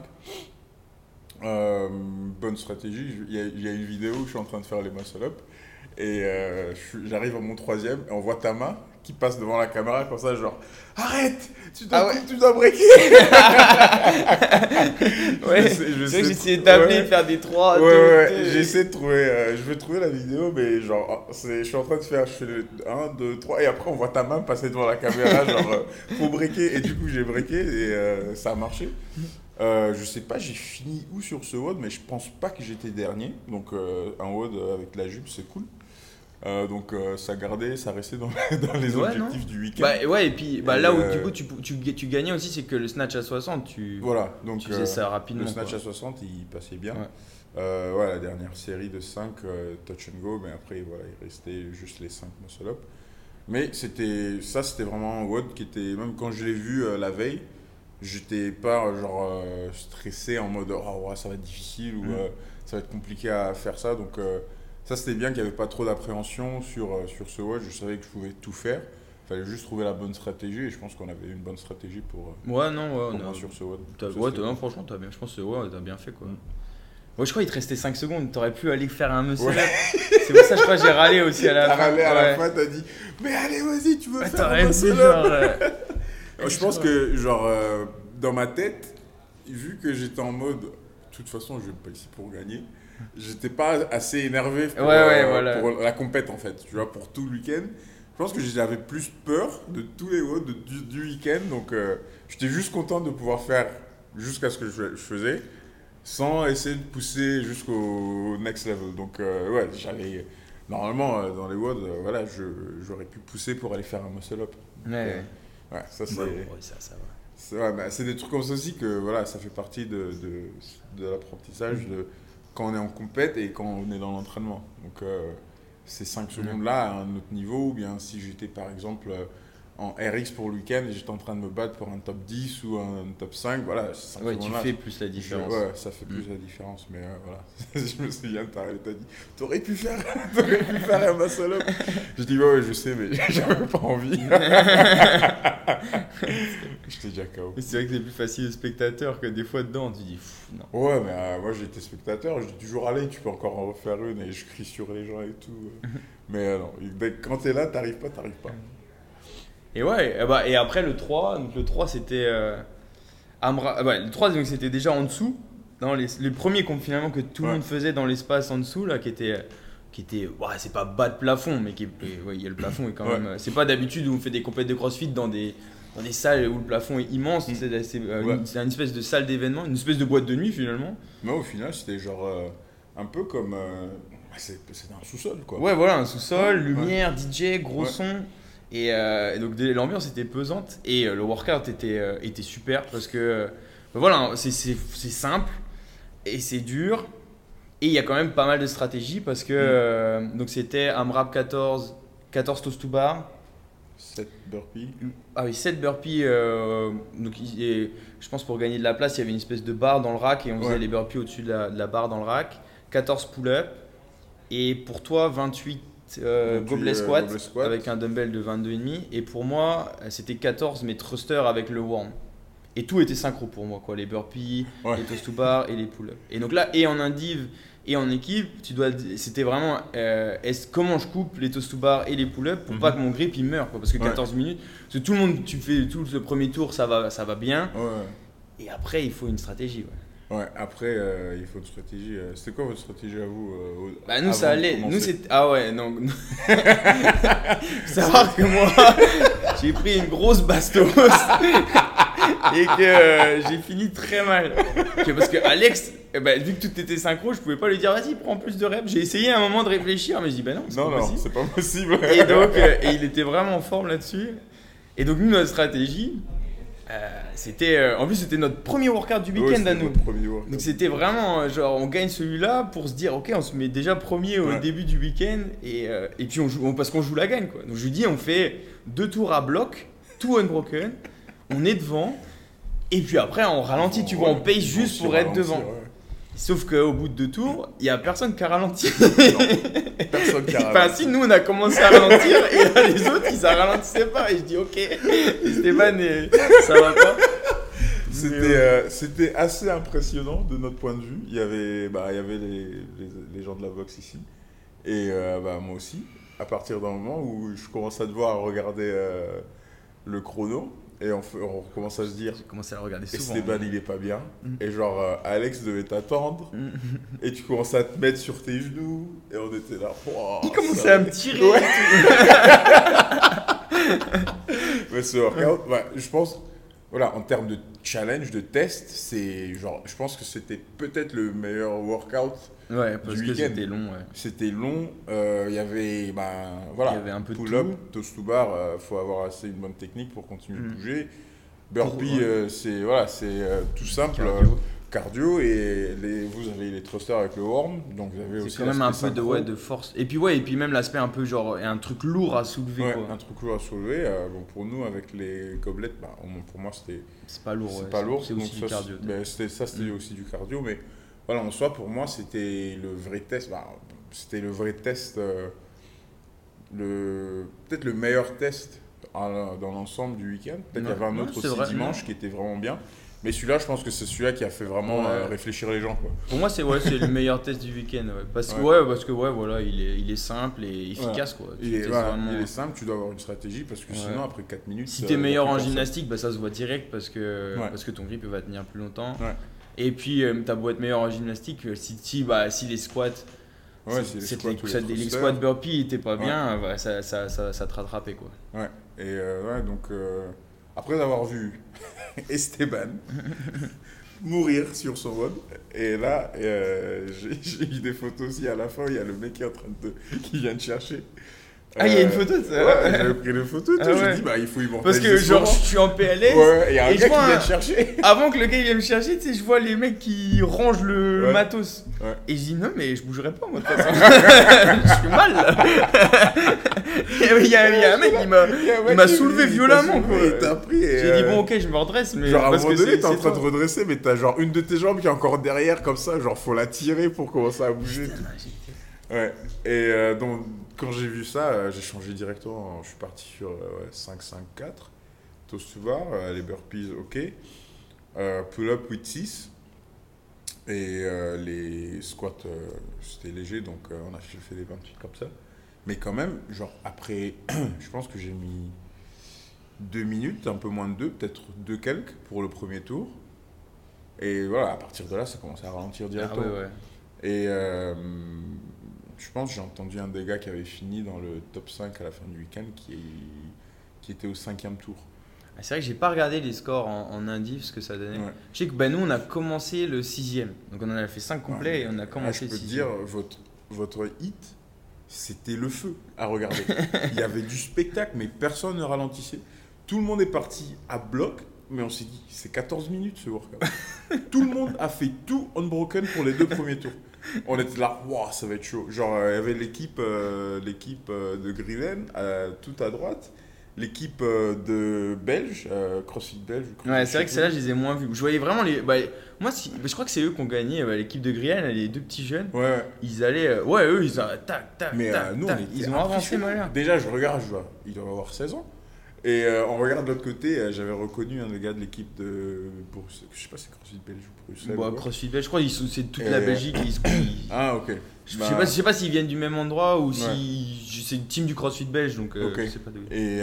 Euh, bonne stratégie. Il y, a, il y a une vidéo où je suis en train de faire les muscle up et euh, j'arrive à mon troisième et on voit ta main qui passe devant la caméra comme ça, genre arrête, tu dois, Ah ouais. tu dois breaker. Ouais, Je sais- que j'essayais ouais. faire des 3. Ouais, ouais, j'essaie de trouver. euh, je vais trouver la vidéo, mais genre, c'est- je suis en train de faire. Je fais le 1, 2, 3, et après on voit ta main passer devant la caméra, genre, euh, faut breaker. Et du coup, j'ai breaké et euh, ça a marché. Euh, je sais pas, j'ai fini où sur ce WOD, mais je pense pas que j'étais dernier. Donc, euh, un WOD avec la jupe, c'est cool. Euh, donc ça gardait, ça restait dans, dans les Ouais, objectifs du week-end. Bah ouais, et puis bah, Et, là où du coup tu, tu, tu gagnais aussi, c'est que le snatch à 60, tu, voilà, donc tu faisais ça rapidement. le snatch quoi. à 60, il passait bien. Ouais. Ouais, la dernière série de 5 touch and go, mais après voilà, il restait juste les 5 muscle up. Mais c'était ça, c'était vraiment WOD qui était, même quand je l'ai vu la veille, j'étais pas genre euh, stressé en mode oh ouais, ça va être difficile ou Mm. euh, ça va être compliqué à faire ça. Donc euh, ça c'était bien qu'il n'y avait pas trop d'appréhension sur, sur ce WOD. Je savais que je pouvais tout faire. Il fallait juste trouver la bonne stratégie et je pense qu'on avait une bonne stratégie pour, Ouais, non, ouais, on a- sur ce t'as- Ça, ouais, t'as- non, franchement, t'as bien, je pense que ouais, t'as bien fait quoi. Mm. Ouais, je crois qu'il te restait 5 secondes, t'aurais pu aller faire un muscle Ouais. C'est pour ça, je crois que j'ai râlé aussi à la T'as fin. râlé à la Ouais. fin, t'as dit Mais allez, vas-y, tu veux Ouais, faire un muscle je pense que, genre, euh, dans ma tête, vu que j'étais en mode, de toute façon, je vais pas ici pour gagner, j'étais pas assez énervé pour, Ouais, ouais, voilà. pour la compète, en fait, tu vois, pour tout le week-end. Je pense que j'avais plus peur de tous les WOD de- du, du week-end, donc euh, j'étais juste content de pouvoir faire jusqu'à ce que je, je faisais, sans essayer de pousser jusqu'au next level. Donc, euh, ouais, j'allais. Normalement, euh, dans les WOD, euh, voilà, j'aurais pu pousser pour aller faire un muscle up. Ouais, ouais. Ouais, ça c'est. Ouais, ça, ça va. C'est ouais, bah, des trucs comme ça aussi que voilà, ça fait partie de, de, de l'apprentissage de quand on est en compète et quand on est dans l'entraînement. Donc euh, ces 5 secondes-là à un autre niveau, ou bien si j'étais par exemple euh, en RX pour le week-end et j'étais en train de me battre pour un top 10 ou un top 5, voilà, ces 5 Ouais, tu fais plus la je- différence. ouais, ça fait plus Mm. la différence. Mais euh, voilà, je me souviens, t'as t'as dit, t'aurais pu faire, t'aurais pu faire un muscle up. Je dis, ouais, ouais, je sais, mais j'avais pas envie. J'étais déjà KO. C'est vrai que c'est plus facile de spectateur que des fois dedans, tu dis pff, non. Ouais, mais euh, moi j'étais spectateur, dis toujours allez, tu peux encore en refaire une et je crie sur les gens et tout. mais euh, non, dès quand t'es là, t'arrives pas, t'arrives pas. Et ouais, et, bah, et après le 3, donc le 3 c'était. euh, Amra, ah ouais, le 3 donc c'était déjà en dessous, dans les, les premiers comptes finalement que tout le Ouais. monde faisait dans l'espace en dessous, là, qui était. Qui était ouais, c'est pas bas de plafond, mais qui ouais, il y a le plafond est quand même. euh, C'est pas d'habitude où on fait des compètes de crossfit dans des, dans des salles où le plafond est immense. Mm. C'est c'est, euh, une- c'est une espèce de salle d'événement, une espèce de boîte de nuit finalement. Mais au final, c'était genre euh, un peu comme. euh, bah, c'est- C'était un sous-sol quoi. Ouais, voilà, un sous-sol, lumière, DJ, gros son. Et, euh, et donc l'ambiance était pesante et euh, le workout était, euh, était super parce que ben voilà, c'est- c'est simple et c'est dur. Et il y a quand même pas mal de stratégies parce que euh, donc c'était AMRAP 14, 14 toast to bar. 7 burpees. Ah oui, 7 burpees. donc et je pense pour gagner de la place, il y avait une espèce de barre dans le rack et on faisait Ouais. les burpees au-dessus de de la barre dans le rack. 14 pull-up. Et pour toi, 28 euh, 28, gobelet euh, squat avec un dumbbell de 22,5. Et pour moi, c'était 14 mais thruster avec le worm. Et tout était synchro pour moi, quoi. Les burpees, Ouais. les toast to bar et les pull-up. Et donc là, et en indiv et en équipe, tu dois, c'était vraiment euh, comment je coupe les toast to bar et les pull-up pour Mhm. pas que mon grip il meure, quoi. Parce que Ouais. 14 minutes, parce que tout le monde, tu fais tout le premier tour, ça va, ça va bien. Ouais. Et après, il faut une stratégie. Ouais. Ouais, après, euh, il faut une stratégie. euh, C'était quoi votre stratégie à vous euh, Bah nous ça allait, nous c'était ah ouais non. Savoir que moi j'ai pris une grosse bastos et que euh, j'ai fini très mal. Parce que Alex, eh ben, vu que tout était synchro, je pouvais pas lui dire vas-y prends plus de reps. J'ai essayé un moment de réfléchir mais je dis bah non c'est Non, pas non, possible. c'est pas possible. Et donc et il était vraiment en forme là-dessus. Et donc nous notre stratégie, euh, c'était euh, en plus c'était notre premier workout du week-end à nous. Donc c'était vraiment euh, genre on gagne celui-là pour se dire ok on se met déjà premier au Ouais. début du week-end et, euh, et puis on joue on- parce qu'on joue la gagne quoi. Donc je lui dis on fait deux tours à bloc, tout unbroken, on est devant et puis après on ralentit tu vois on paye juste pour être devant. Sauf qu'au bout de deux tours il y a personne qui a ralenti. Personne qui a Enfin ralenti. si nous on a commencé à ralentir et là, les autres ils ne ralentissaient pas et je dis ok Stéphane ça va pas. C'était Mais, euh, c'était assez impressionnant de notre point de vue. Il y avait, bah, il y avait les, les, les gens de la boxe ici. Et euh, bah, moi aussi. À partir d'un moment où je commence à devoir regarder euh, le chrono. Et on, on commence à se dire J'ai commencé à regarder souvent. Esteban il est pas bien. Mm. Et genre euh, Alex devait t'attendre. Mm. Et tu commences à te mettre sur tes genoux. Et on était là. Wow, Il commençait ça à me tirer. Ouais. Mais ce workout, je pense, voilà, en termes de challenge, de test, c'est genre, je pense que c'était peut-être le meilleur workout. Ouais, parce Du que week-end. c'était long, ouais. C'était long, euh, il y avait, ben, voilà, Il y avait un peu de pull-up, toast to bar, euh, faut avoir assez une bonne technique pour continuer Mm. de bouger. Burpee, ouais. euh, c'est voilà, c'est euh, tout simple, Cardio. et les, vous avez les thrusters avec le horn, donc vous avez aussi C'est quand même un peu de, ouais, de force. Et puis, ouais, et puis même l'aspect un peu genre, un truc lourd à soulever, Ouais, quoi. un truc lourd à soulever. euh, bon, pour nous, avec les gobelettes, bah, pour moi, c'était C'est pas lourd, c'est ouais, pas lourd. C'est donc aussi du ça, cardio. ben, c'était- ça, c'était Mm. aussi du cardio. Mais voilà, en soi, pour moi, c'était le vrai test. bah, c'était le vrai test. euh, le Peut-être le meilleur test à- dans l'ensemble du week-end. Peut-être qu'il y avait un autre aussi vrai, dimanche non. qui était vraiment bien. Mais celui-là, je pense que c'est celui-là qui a fait vraiment Ouais. euh, réfléchir les gens. Quoi. Pour moi, c'est ouais, le meilleur test du week-end. Ouais. Parce, que, Ouais. parce que ouais, voilà, il est, il est simple et efficace. Quoi. Tu Il est, testes voilà, vraiment- il est simple, tu dois avoir une stratégie parce que sinon, après 4 minutes. Si euh, t'es y a meilleur en gymnastique, bah, ça se voit direct parce que, parce que ton grip va tenir plus longtemps. Et puis, euh, t'as beau être meilleur en gymnastique, euh, si, si, bah, si les squats, Ouais, si- c'est les squats les, squats burpee étaient pas bien, bah, ça, ça, ça, ça te rattrapait. Quoi. Ouais, et ouais, donc euh, après avoir vu Esteban mourir sur son mode, et là, euh, j'ai eu des photos aussi à la fin, il y a le mec qui est en train de. qui vient de chercher. Ah, il y a une Euh, photo de ça Ouais, j'avais pris photos, tu Ah vois, je ouais. dis, bah il faut Parce immortaliser que ce genre, je suis en PLS. Ouais, il y a un et gars qui vient un- de chercher. Avant que le gars vienne me chercher, tu sais, je vois les mecs qui rangent le Ouais. matos. Ouais. Et je dis non, mais je bougerai pas moi de toute façon. je suis mal là. Il y, a il y a un mec qui m'a. Il m'a soulevé violemment, quoi. T'a pris. J'ai dit euh, bon, ok, je me redresse, mais. Genre à un parce moment que donné, t'es en train de redresser, mais t'as genre une de tes jambes qui est encore derrière comme ça, genre faut la tirer pour commencer à bouger. Ouais, et euh, donc quand j'ai vu ça, euh, j'ai changé directement. Je suis parti sur euh, ouais, 5-5-4, toast to bar, les burpees, ok, euh, pull-up 8-6, et euh, les squats, euh, c'était léger, donc on a fait des 28 comme ça. Mais quand même, genre après, je pense que j'ai mis 2 minutes, un peu moins de 2, peut-être 2 quelques pour le premier tour. Et voilà, à partir de là, ça commençait à ralentir Ah directement. ouais, ouais. Et je pense que j'ai entendu un des gars qui avait fini dans le top 5 à la fin du week-end qui, qui était au cinquième tour. Ah, C'est vrai que j'ai pas regardé les scores en, en indice ce que ça donnait. Ouais. Je sais que bah, nous on a commencé le sixième. Donc on en a fait 5 complets et on a Ah, commencé je le peux sixième. dire, votre, votre hit, c'était le feu à regarder. Il y avait du spectacle, mais personne ne ralentissait. Tout le monde est parti à bloc, mais on s'est dit, c'est 14 minutes ce workout. tout le monde a fait tout unbroken pour les deux premiers tours. On était là, waouh, ça va être chaud. Genre, euh, il y avait l'équipe euh, l'équipe euh, de Grillen, euh, tout à droite. L'équipe euh, de Belge, CrossFit Belge. ou Ouais, CrossFit c'est vrai que celle-là, je les ai moins vus. Je voyais vraiment les. bah, moi, si- bah, je crois que c'est eux qui ont gagné. bah, L'équipe de Griel, les deux petits jeunes, Ouais, ils allaient. ouais, eux, ils ont. Tac, tac, Mais tac, nous, tac. on Ils ont avancé, malheur. Déjà, je regarde, je vois, il doit avoir 16 ans. Et euh, on regarde de l'autre côté, euh, j'avais reconnu un des gars de l'équipe de Bruxelles. Je sais pas si c'est CrossFit Belge ou Bruxelles. Bon, ou quoi. CrossFit Belge, je crois c'est toute Et- la Belgique. Ils, se- Ah, ok. je Bah, sais pas, je sais pas s'ils viennent du même endroit ou Ouais. si c'est une team du CrossFit Belge, donc euh, Ok. je sais pas d'où. Et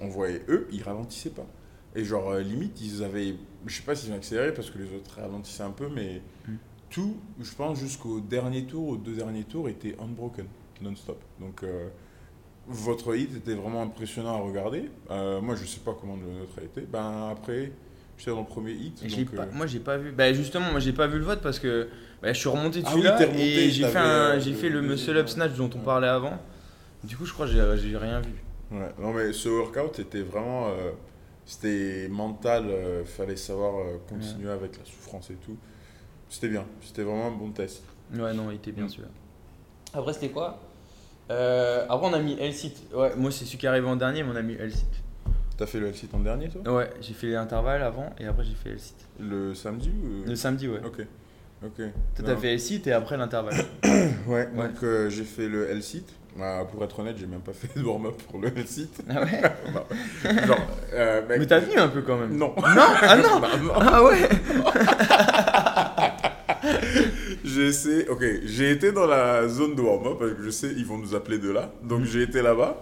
on voyait eux, ils ralentissaient pas. Et genre, limite, ils avaient. Je sais pas s'ils ont accéléré parce que les autres ralentissaient un peu, mais Mm. tout, je pense, jusqu'au dernier tour, aux deux derniers tours, était unbroken, non-stop. Donc, votre hit était vraiment impressionnant à regarder. Euh, moi, je sais pas comment le nôtre a été. Ben, après, j'étais dans le premier hit. Donc, pas- euh, moi j'ai pas vu. Bah justement, moi j'ai pas vu le vote parce que bah, je suis remonté Ah dessus oui, là remonté, et j'ai fait, un- euh, j'ai le- fait le le muscle up snatch dont on ouais. parlait avant. Du coup, je crois que j'ai j'ai rien vu. Ouais, non mais ce workout était vraiment, euh, c'était mental, euh, fallait savoir euh, continuer avec la souffrance et tout. C'était bien, c'était vraiment un bon test. Ouais, non, il était bien Mm. celui-là. Après, c'était quoi? Euh, Après, on a mis L-Sit. Ouais, moi, c'est celui qui est arrivé en dernier, mais on a mis L-Sit. T'as fait le LCT en dernier toi? Ouais, j'ai fait l'intervalle avant et après, j'ai fait L-Sit. Le samedi ou... Le samedi, ouais. Ok, ok. Toi, t'as fait L-Sit et après l'intervalle. Ouais, donc euh, j'ai fait le L-sit. Bah, pour être honnête, j'ai même pas fait de warm-up pour le L-sit. ah ouais? Genre, euh, mec, Mais t'as tenu un peu quand même. Non. Non? Ah non? Bah, non. Ah ouais? J'ai essayé, ok, j'ai été dans la zone de warm-up parce que je sais, ils vont nous appeler de là. Donc Mhm. j'ai été là-bas.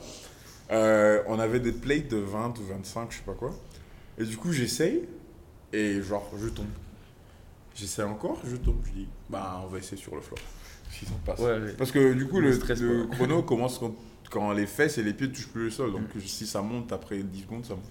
Euh, on avait des plates de 20 ou 25, je sais pas quoi. Et du coup, j'essaye et genre, je tombe. J'essaie encore, je tombe. Je dis, bah, on va essayer sur le floor. Ouais, ouais. Parce que du coup, Le chrono commence quand, quand les fesses et les pieds touchent plus le sol. Mm. Donc si ça monte après 10 secondes, ça monte.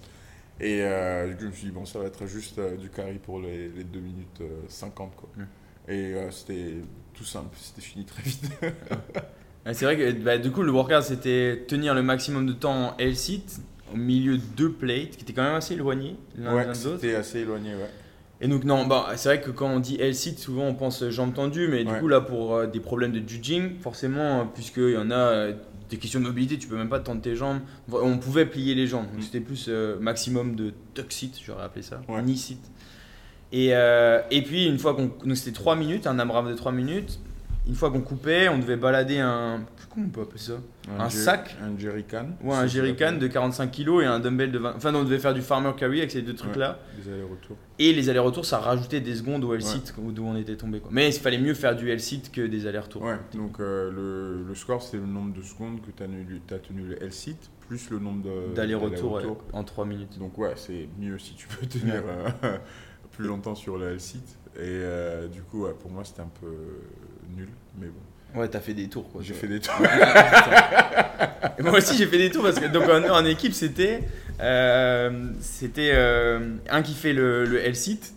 Et euh, du coup, je me suis dit, bon, ça va être juste euh, du carry pour les, les 2 minutes euh, 50. Quoi. Mm. Et euh, c'était tout simple, c'était fini très vite. C'est vrai que bah, du coup, le workout c'était tenir le maximum de temps en L-sit au milieu de deux plates qui étaient quand même assez éloignés l'un ouais, de l'autre. c'était assez éloigné, ouais. Et donc, non, bah, c'est vrai que quand on dit L-sit, souvent on pense jambes tendues, mais du coup, là, pour euh, des problèmes de judging, forcément, euh, puisqu'il y en a euh, des questions de mobilité, tu peux même pas tendre tes jambes. On pouvait plier les jambes, donc Mm. c'était plus maximum de tuck sit, j'aurais appelé ça, knee sit. Et, euh, et puis, une fois qu'on. Donc, c'était 3 minutes, un AMRAP de 3 minutes. Une fois qu'on coupait, on devait balader un. Comment on peut appeler ça? Un sac Un jerrycan. Ouais, un jerrycan de 45 kg et un dumbbell de 20. Enfin, non, on devait faire du farmer carry avec ces deux trucs-là. Des allers-retours. Et les allers-retours, ça rajoutait des secondes au L-sit d'où on était tombé. Quoi. Mais il fallait mieux faire du L-sit que des allers-retours. Ouais, donc euh, le, le score, c'est le nombre de secondes que tu as, tenu le L-sit, plus le nombre ouais, d'allers-retours. en 3 minutes. Donc ouais, c'est mieux si tu peux tenir euh, plus longtemps sur le L-sit. Et euh, du coup, ouais, pour moi, c'était un peu nul, mais bon. Ouais, t'as fait des tours quoi. J'ai fait des tours. Et moi aussi j'ai fait des tours parce que donc en, en équipe c'était euh, c'était euh, un qui fait le, le L-sit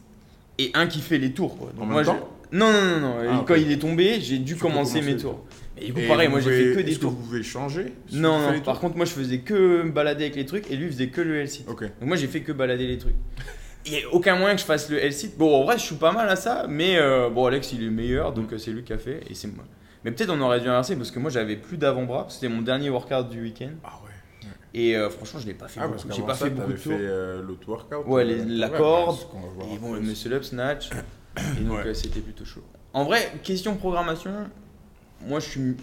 et un qui fait les tours. Quoi. Donc En moi, même je- temps Non, non, non, non. Ah, Quand il est tombé, j'ai dû commencer commencer mes tours. Et du coup, Et pareil, moi j'ai fait que des Est-ce que tours. vous pouvez changer si Non, non, par tours contre, moi je faisais que balader avec les trucs et lui il faisait que le. Ok. Donc moi j'ai fait que balader les trucs. Il n'y a aucun moyen que je fasse le L-sit. Bon, en vrai, je suis pas mal à ça, mais euh, bon, Alex il est meilleur, donc euh, c'est lui qui a fait et c'est moi. Mais peut-être on aurait dû inverser parce que moi j'avais plus d'avant-bras, c'était mon dernier workout du week-end Ah ouais. et euh, franchement je l'ai pas fait Ah, beaucoup. J'ai pas ça, fait beaucoup de tours. fait euh, l'autre workout. Ouais, les- la ouais, corde, Et bon, le aussi. muscle up snatch. Et donc Ouais. c'était plutôt chaud. En vrai, question programmation, moi je suis,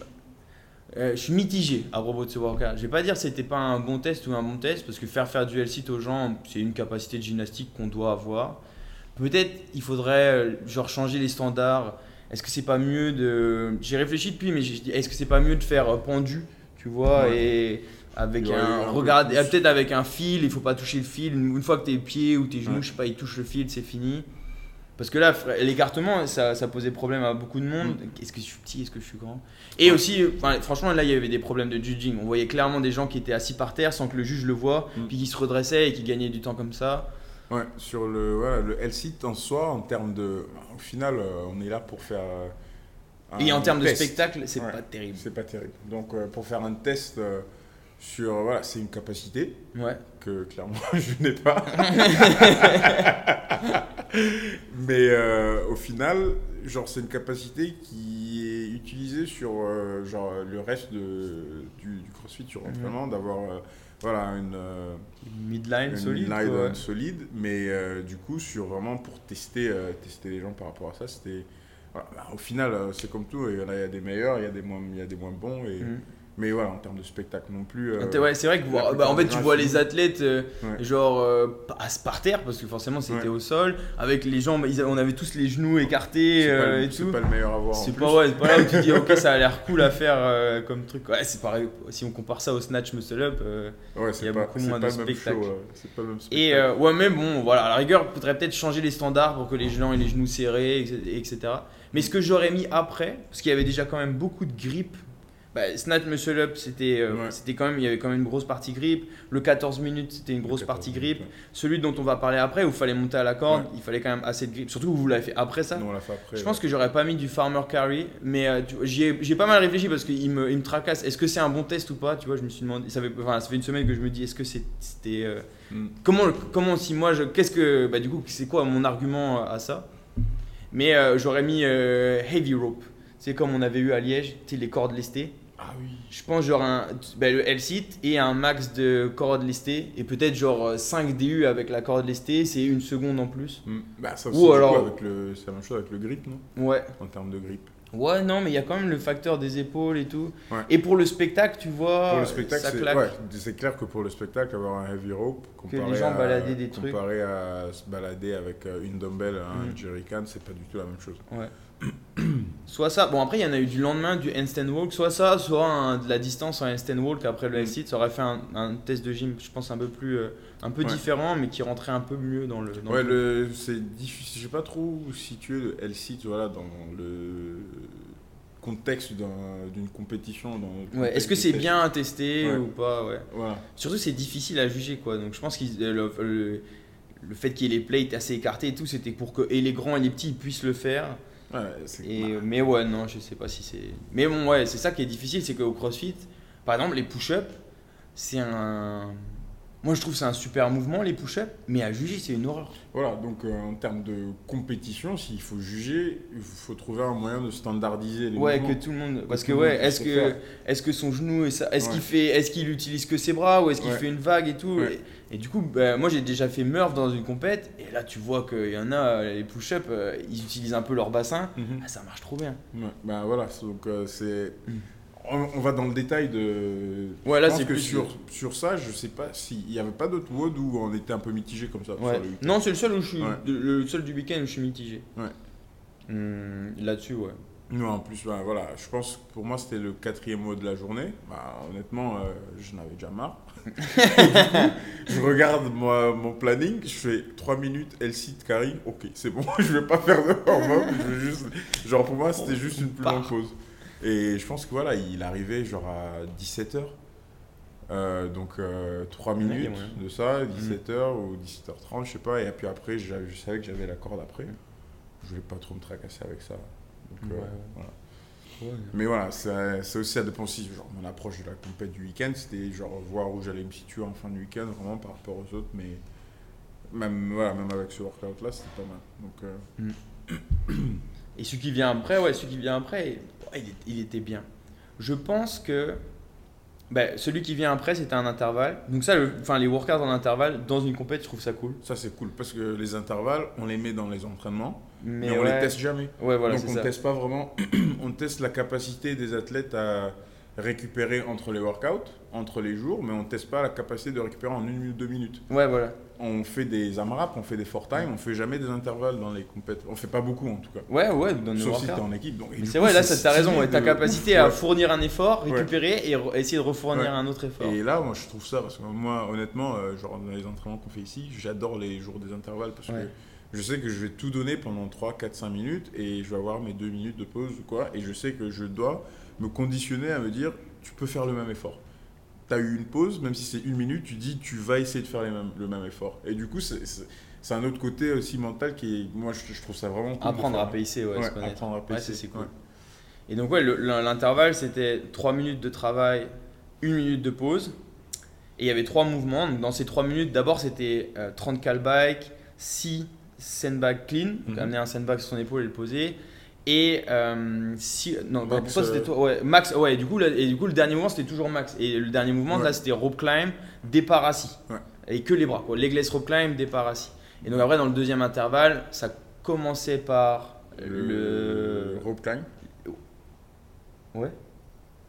euh, je suis mitigé à propos de ce workout. Je vais pas dire que c'était pas un bon test ou un bon test parce que faire faire du L-sit aux gens, c'est une capacité de gymnastique qu'on doit avoir. Peut-être il faudrait euh, genre changer les standards. Est-ce que c'est pas mieux de. J'ai réfléchi depuis, mais j'ai dit est-ce que c'est pas mieux de faire euh, pendu, tu vois, Ouais. et avec un. peu euh, peut-être avec un fil, il faut pas toucher le fil. Une une fois que tes pieds ou tes genoux, Ouais. je sais pas, ils touchent le fil, c'est fini. Parce que là, l'écartement, ça, ça posait problème à beaucoup de monde. Mm. Est-ce que je suis petit, est-ce que je suis grand? Et aussi, enfin, franchement, là, il y avait des problèmes de judging. On voyait clairement des gens qui étaient assis par terre sans que le juge le voit, Mm. puis qui se redressaient et qui gagnaient du temps comme ça. Ouais, sur le, voilà, le L-sit en soi, en termes de. Au final, euh, on est là pour faire. euh, un et en termes de spectacle, c'est Ouais. pas terrible. C'est pas terrible. Donc, euh, pour faire un test euh, sur. Voilà, c'est une capacité Ouais. Que clairement je n'ai pas. Mais euh, au final, genre, c'est une capacité qui est utilisée sur euh, genre, le reste de, du, du crossfit, sur l'entraînement, d'avoir euh, voilà, une. Midline une solide. ouais. mais du coup, sur vraiment pour tester, tester les gens par rapport à ça, c'était. voilà, bah, au final, c'est comme tout, il y en a, il y a des meilleurs, il y a des moins, il y a des moins bons, et, Mm. Mais voilà, en termes de spectacle non plus. euh, ouais, c'est vrai que bah, en fait tu vois les athlètes euh, Ouais. genre euh, par terre parce que forcément c'était Ouais. au sol avec les jambes ils on avait tous les genoux écartés c'est pas, euh, et c'est tout. pas le meilleur à voir. C'est pas, ouais, c'est pas là où tu dis ok ça a l'air cool à faire euh, comme truc. Ouais, c'est pareil si on compare ça au snatch muscle up. il y c'est a pas, beaucoup c'est moins de spectacle. show, c'est pas le même spectacle. et ouais mais bon voilà à la rigueur faudrait peut-être changer les standards pour que les gens aient les genoux serrés etc. Mais ce que j'aurais mis après parce qu'il y avait déjà quand même beaucoup de grip. Bah, snatch muscle up c'était euh, Ouais. c'était quand même il y avait quand même une grosse partie grip. Le 14 minutes c'était une grosse 14 partie minutes, grip. ouais. Celui dont on va parler après où il fallait monter à la corde Ouais. il fallait quand même assez de grip. Surtout que vous l'avez fait après ça. Non, on l'a fait après. Je pense que j'aurais pas mis du farmer carry, mais euh, tu vois, j'y ai, j'y ai pas mal réfléchi parce qu'il me, il me tracasse. Est-ce que c'est un bon test ou pas? Tu vois, je me suis demandé. Ça fait, enfin, ça fait une semaine que je me dis, est-ce que c'était. euh, Mm. comment, comment si moi, je, qu'est-ce que. Bah, du coup, c'est quoi mon argument à ça? Mais euh, j'aurais mis euh, heavy rope. C'est comme on avait eu à Liège, les cordes lestées. Ah oui. Je pense genre un, bah, le L-sit et un max de cordes lestées et peut-être genre euh, 5 DU avec la corde lestée, c'est une seconde en plus. Mm. Bah, ça Ou coup, alors- avec le- c'est la même chose avec le grip, non? Ouais, En termes de grip. Ouais, non, mais il y a quand même le facteur des épaules et tout. Ouais. Et pour le spectacle, tu vois, Pour le spectacle, ça c'est claque. ouais, c'est clair que pour le spectacle, avoir un heavy rope, comparé, les gens à, balader des trucs. comparé à se balader avec euh, une dumbbell, un Mm. jerrycan, c'est pas du tout la même chose. Soit ça, bon après il y en a eu du lendemain du handstand walk, soit ça, soit un- de la distance en handstand walk après le. L-sit, ça aurait fait un, un test de gym, je pense un peu plus, euh, un peu Ouais. différent, mais qui rentrait un peu mieux dans le. dans ouais, le- c'est difficile. Je sais pas trop où situer le L-sit voilà, dans le contexte d'un- d'une compétition. dans le Ouais, Est-ce que c'est bien testé Ouais. ou pas ouais. Voilà. Surtout, c'est difficile à juger, quoi. Donc, je pense que le, le, le fait qu'il y ait les plates assez écartés et tout, c'était pour que et les grands et les petits ils puissent le faire. Et, mais ouais, non, je sais pas si c'est. Mais bon, ouais, c'est ça qui est difficile, c'est qu'au CrossFit, par exemple, les push-ups, c'est un. Moi, je trouve que c'est un super mouvement, les push-ups, mais à juger, c'est une horreur. Voilà, donc euh, en termes de compétition, s'il faut juger, il faut trouver un moyen de standardiser les Ouais, que mouvements. tout le monde. Parce que le ouais, est-ce que, est-ce que son genou, est ça- est-ce Ouais. qu'il fait, est-ce qu'il utilise que ses bras ou est-ce qu'il Ouais. fait une vague et tout. Ouais. Et, et du coup, bah, moi j'ai déjà fait Murph dans une compète et là tu vois qu'il y en a les push-ups, euh, ils utilisent un peu leur bassin. Mhm. Ah, ça marche trop bien. Bah voilà, donc euh, c'est. Mm. On, on va dans le détail de. Ouais, là, c'est que sur, sur ça, je sais pas s'il n'y avait pas d'autres WOD où on était un peu mitigé comme ça. Ouais. le. Non, c'est le seul où je suis, Ouais. le seul du week-end où je suis mitigé. Ouais. Hum, Là-dessus, ouais. Non, en plus, bah, voilà, je pense que pour moi c'était le quatrième mot de la journée. Bah, honnêtement, euh, j'en avais déjà marre. Et du coup, je regarde moi, mon planning, je fais 3 minutes, elle cite Carrie, ok, c'est bon, je vais pas faire de warm-up, je vais juste. Genre pour moi c'était juste une plus longue pause. Et je pense que voilà, il arrivait genre à 17h. donc 3 Ouais, il y a minutes moyen. de ça, 17h ou 17h30, je sais pas. Et puis après, je savais que j'avais la corde après. Je voulais pas trop me tracasser avec ça. Donc, euh, Ouais. voilà. Ouais. Mais voilà, c'est c'est aussi à dépend aussi, genre mon approche de la compète du week-end, c'était genre voir où j'allais me situer en fin de week-end, vraiment par rapport aux autres, mais même, voilà, même avec ce workout-là, c'était pas mal. Donc, euh, Et celui qui vient après, ouais, celui qui vient après, il, était bien. Je pense que ben, celui qui vient après, c'était un intervalle. Donc ça, le- enfin les workouts en intervalle dans une compète, je trouve ça cool. ça c'est cool, parce que les intervalles, on les met dans les entraînements, Mais, mais, on ouais, les teste jamais. Ouais, voilà, Donc on ça. teste pas vraiment, on teste la capacité des athlètes à récupérer entre les workouts, entre les jours, mais on teste pas la capacité de récupérer en une minute, deux minutes. Ouais, voilà. On fait des AMRAP, on fait des four time, on fait jamais des intervalles dans les compètes. On fait pas beaucoup en tout cas. Ouais, ouais, dans nos Sauf si t'es workouts. en équipe. Donc, c'est vrai, là, c'est ça, t'as raison. Ouais, ta capacité à Ouais. fournir un effort, Ouais. récupérer et essayer de refournir Ouais. un autre effort. Et là, moi, je trouve ça, parce que moi, honnêtement, euh, genre dans les entraînements qu'on fait ici, j'adore les jours des intervalles parce Ouais. que je sais que je vais tout donner pendant 3, 4, 5 minutes et je vais avoir mes 2 minutes de pause ou quoi. Et je sais que je dois me conditionner à me dire, tu peux faire le même effort. Tu as eu une pause, même si c'est une minute, tu dis, tu vas essayer de faire les mêmes- le même effort. Et du coup, c'est- un autre côté aussi mental qui est, moi, je, je trouve ça vraiment cool. Apprendre à pacer, ouais, Ouais, se apprendre à Ouais, pacer, ça, c'est cool. ouais. Et donc, ouais, le- l'intervalle, c'était 3 minutes de travail, 1 minute de pause. Et il y avait 3 mouvements. Donc, dans ces 3 minutes, d'abord, c'était euh, 30 cal bike, 6 sandbag clean, donc Mhm. amener un sandbag sur son épaule et le poser. Et euh, si, non, Max, toi, c'était euh, toi, ouais, max, ouais, et du coup, là- et du coup, le dernier mouvement, c'était toujours max. Et le dernier mouvement, Ouais. là, c'était rope climb, départ assis. Ouais. Et que les bras, quoi. Legless rope climb, départ assis. Et donc, après, dans le deuxième intervalle, ça commençait par le. rope climb. Ouais.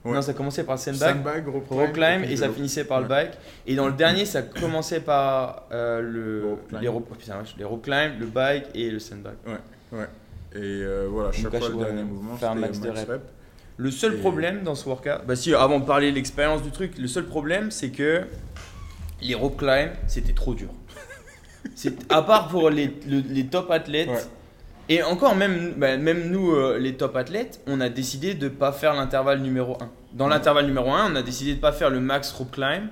Ouais. Non, ça commençait par le sandbag, Sandbag, rope climb. rope climb, et ça finissait par le Ouais. bike. Et dans le dernier, ça commençait par euh, le, Rope climb. les, rope, oh, putain, les rope climb, le bike et le sandbag. Et euh, voilà, chaque fois le dernier ouais, mouvement, c'était max de reps. reps. Le seul Et- problème dans ce workout, bah si, avant de parler de l'expérience du truc, le seul problème, c'est que les rope climb, c'était trop dur. C'est à part pour les, le- les top athlètes. Ouais. Et encore, même, bah, même nous, euh, les top athlètes, on a décidé de ne pas faire l'intervalle numéro 1. Dans Ouais. l'intervalle numéro 1, on a décidé de ne pas faire le max rope climb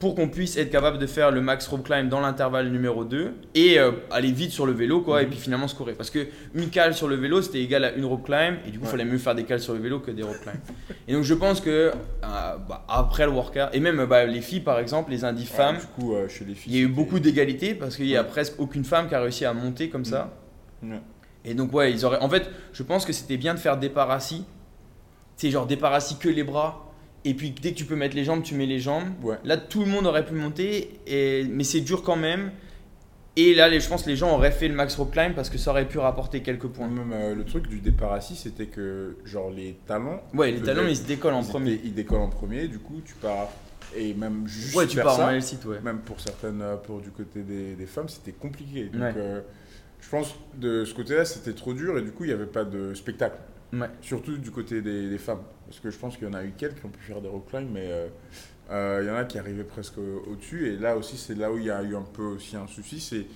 pour qu'on puisse être capable de faire le max rope climb dans l'intervalle numéro 2 et euh, aller vite sur le vélo quoi, et Mhm. puis finalement se courir. Parce que une cale sur le vélo c'était égal à une rope climb et du coup il Ouais. fallait mieux faire des cales sur le vélo que des rope climb. et donc je pense que euh, bah, après le workout, et même bah, les filles par exemple, les indies Ouais, femmes, Du coup, euh, chez les filles. il y a eu beaucoup d'égalité parce qu'il y a presque aucune femme qui a réussi à monter comme ça. Ouais. Et donc, ouais, ils auraient. En fait, je pense que c'était bien de faire départ assis. C'est genre départ assis que les bras. Et puis, dès que tu peux mettre les jambes, tu mets les jambes. Ouais. Là, tout le monde aurait pu monter. Et... Mais c'est dur quand même. Et là, les- je pense que les gens auraient fait le max rope climb parce que ça aurait pu rapporter quelques points. Même euh, le truc du départ assis, c'était que genre les talons. Ouais, les Le talons, ils se décollent en ils premier. étaient- Ils décollent en premier, du coup, tu pars. Et même juste Ouais, tu pars ça, en site, ouais. même pour certaines, euh, pour du côté des, des femmes, c'était compliqué. Donc, Ouais. euh, je pense de ce côté-là, c'était trop dur et du coup, il n'y avait pas de spectacle. Ouais. Surtout du côté des, des femmes. Parce que je pense qu'il y en a eu quelques qui ont pu faire des rock climb, mais euh, euh, il y en a qui arrivaient presque au- au-dessus. Et là aussi, c'est là où il y a eu un peu aussi un souci. C'est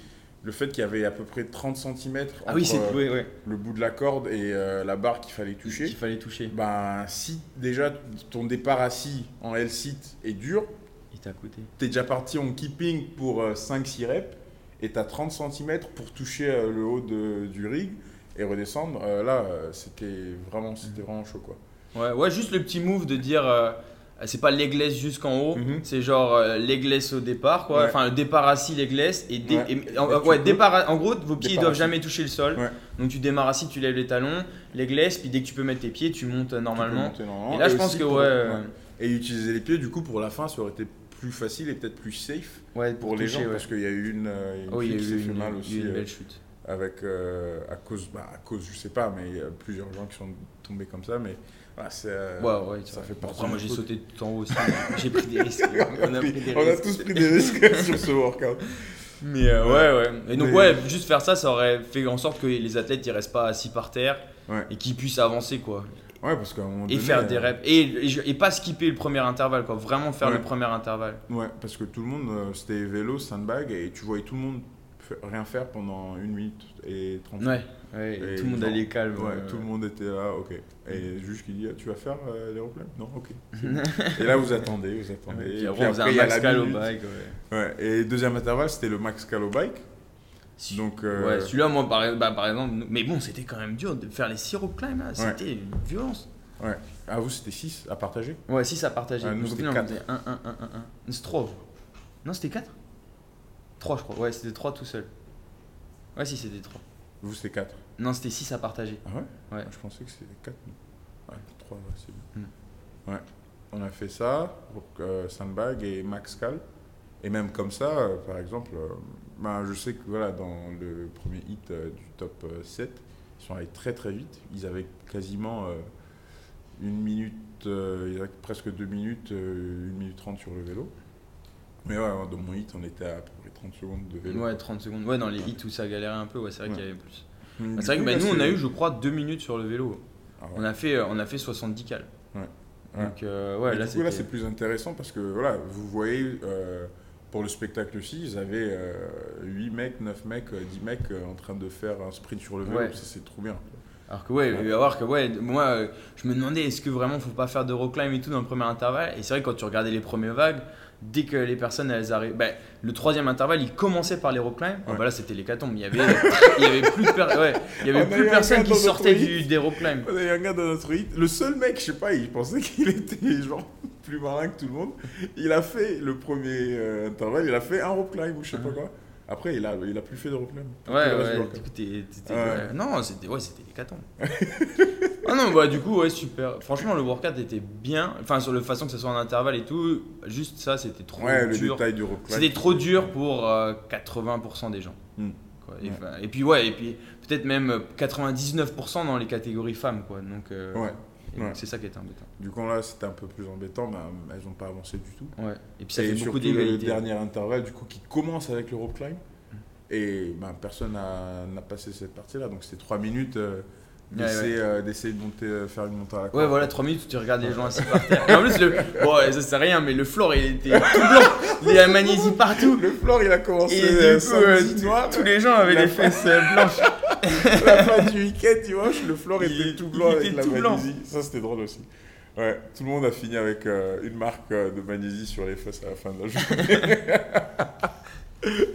le fait qu'il y avait à peu près 30 cm entre Ah oui, c'est euh, le bout de la corde et euh, la barre qu'il fallait toucher. qu'il fallait toucher. Ben, si déjà ton départ assis en L-sit est dur, Il était à côté. tu es déjà parti en keeping pour 5-6 reps et tu as 30 cm pour toucher le haut de- du rig et redescendre. Euh, là, euh, c'était vraiment, c'était vraiment chaud quoi. Ouais, ouais, juste le petit move de dire. euh, c'est pas legless jusqu'en haut, Mhm. c'est genre euh, legless au départ, quoi. Ouais. Enfin, le départ assis, legless. Et, Ouais. et- en, ouais, départ, en gros, vos pieds Départ doivent assis. jamais toucher le sol. Donc tu démarres assis, tu lèves les talons, legless, puis dès que tu peux mettre tes pieds, tu montes normalement. Tu. Et là, je pense que pour- ouais, Et utiliser les pieds, du coup, pour la fin, ça aurait été plus facile et peut-être plus safe ouais, pour les gens parce qu'il y a eu une, une Oh, il y a eu une, aussi une belle chute. Avec euh, à cause bah, à cause je sais pas mais il y a plusieurs gens qui sont tombés comme ça mais voilà, c'est euh, Ouais, ouais, ça fait partie moi j'ai sauté tout en haut aussi. j'ai pris des risques. on, a, pris- des on a risques. tous pris des risques sur ce workout Mais euh, ouais, ouais. Et donc, Mais- ouais, juste faire ça, ça aurait fait en sorte que les athlètes ils restent pas assis par terre Ouais. et qu'ils puissent avancer, quoi. ouais parce qu'à un moment Et donné, faire des euh, reps. Et, et, et pas skipper le premier intervalle, quoi. Vraiment faire Ouais. le premier intervalle. ouais parce que tout le monde euh, c'était vélo sandbag et tu voyais tout le monde rien faire pendant une minute et 30 Ouais, ouais. Et tout le monde allait calme. Ouais, euh. tout le monde était là, ok. Et juste qui dit, ah, tu vas faire euh, l'aéroplane Non, ok. et là, vous attendez, vous attendez. Ouais, Et puis après, on faisait un max bike. Ouais. Ouais, et deuxième intervalle, c'était le max cal au bike. Donc, euh, Ouais, celui-là, moi, par, bah, par exemple, mais bon, c'était quand même dur de faire les syrup climb, là. C'était une violence. ah, vous, c'était 6 à partager? Ouais, 6 à partager. Ah, nous, c'était non, on quatre. faisait 1, 1, 1, 1, 1. C'est 3. Non, c'était 4 3, je crois. Ouais, c'était 3 tout seul. Ouais, si, c'était 3. Vous, c'était 4. Non, c'était 6 à partager. Ah ouais? Ouais. Je pensais que c'était 4. Ouais, 3, ouais, c'est bien. Mm. Ouais. On a fait ça, donc, euh, sandbag et max cal. Et même comme ça, euh, par exemple, euh, ben, je sais que voilà, dans le premier hit euh, du top euh, 7, ils sont allés très très vite. Ils avaient quasiment euh, une minute, euh, il y a presque deux minutes, euh, une minute trente sur le vélo. Mais ouais, dans mon hit, on était à, peu 30 secondes de vélo. Ouais, 30 secondes. Ouais, dans les hits où ça galérait un peu, ouais, c'est vrai Ouais. qu'il y avait plus. Hum, Bah, c'est vrai que bah, là, nous, on a eu, je crois, 2 minutes sur le vélo. Ah ouais. On a fait, euh, on a fait 70 cal. Ouais. Donc, euh, ouais, Mais là, du coup, là, c'était- c'est plus intéressant parce que voilà, vous voyez, euh, pour le spectacle aussi, ils avaient euh, 8 mecs, 9 mecs, euh, 10 mecs euh, en train de faire un sprint sur le vélo. Ouais. Ça, c'est trop bien. Alors que ouais, Ouais. il va y avoir que ouais, moi euh, je me demandais est-ce que vraiment faut pas faire de rock climb et tout dans le premier intervalle? Et c'est vrai que quand tu regardais les premières vagues, dès que les personnes elles arrivent, ben, le troisième intervalle il commençait par les rock climb, oh, Ouais. bah là c'était l'hécatombe, il y avait il y avait plus de per- ouais, il y avait On plus personne qui sortait du, des rock climb. On a eu un gars dans notre hit, le seul mec, je sais pas, il pensait qu'il était genre plus malin que tout le monde. Il a fait le premier euh, intervalle, il a fait un rope climb ou je sais pas quoi. Après, il a, il a plus fait de rope climb. Ouais, ouais. Non, c'était ouais, c'était l'hécatombe. ah non, bah du coup, ouais, super. Franchement, le workout était bien. Enfin, sur la façon que ce soit en intervalle et tout, juste ça, c'était trop Ouais, le dur. détail du. C'était trop dur pour euh, 80% des gens. Hmm. Quoi. Et, Ouais. enfin, et puis ouais, et puis peut-être même euh, 99% dans les catégories femmes quoi. Donc euh, Ouais. donc Ouais. c'est ça qui était embêtant. Du coup, là, c'était un peu plus embêtant, mais euh, elles n'ont pas avancé du tout. Ouais. Et puis ça et fait beaucoup le dernier intervalle, du coup, qui commence avec le rope climb. Et ben, personne n'a n'a passé cette partie-là. Donc, c'était 3 minutes euh, Ouais, d'essayer euh, d'essayer de monter, euh, faire une montée à la Ouais, voilà, 3 minutes, tu regardes les gens assis par terre. Et en plus, le... bon, ouais, ça c'est rien, mais le floor il était tout blanc. Il y a magnésie partout. Le floor, il a commencé Et euh, coup, euh, noir. tous les gens avaient les fesses euh, blanches. la fin du week-end, dimanche, le floor Il- était tout il blanc était avec la tout blanc. magnésie. Ça, c'était drôle aussi. Ouais, tout le monde a fini avec euh, une marque euh, de magnésie sur les fesses à la fin de la journée.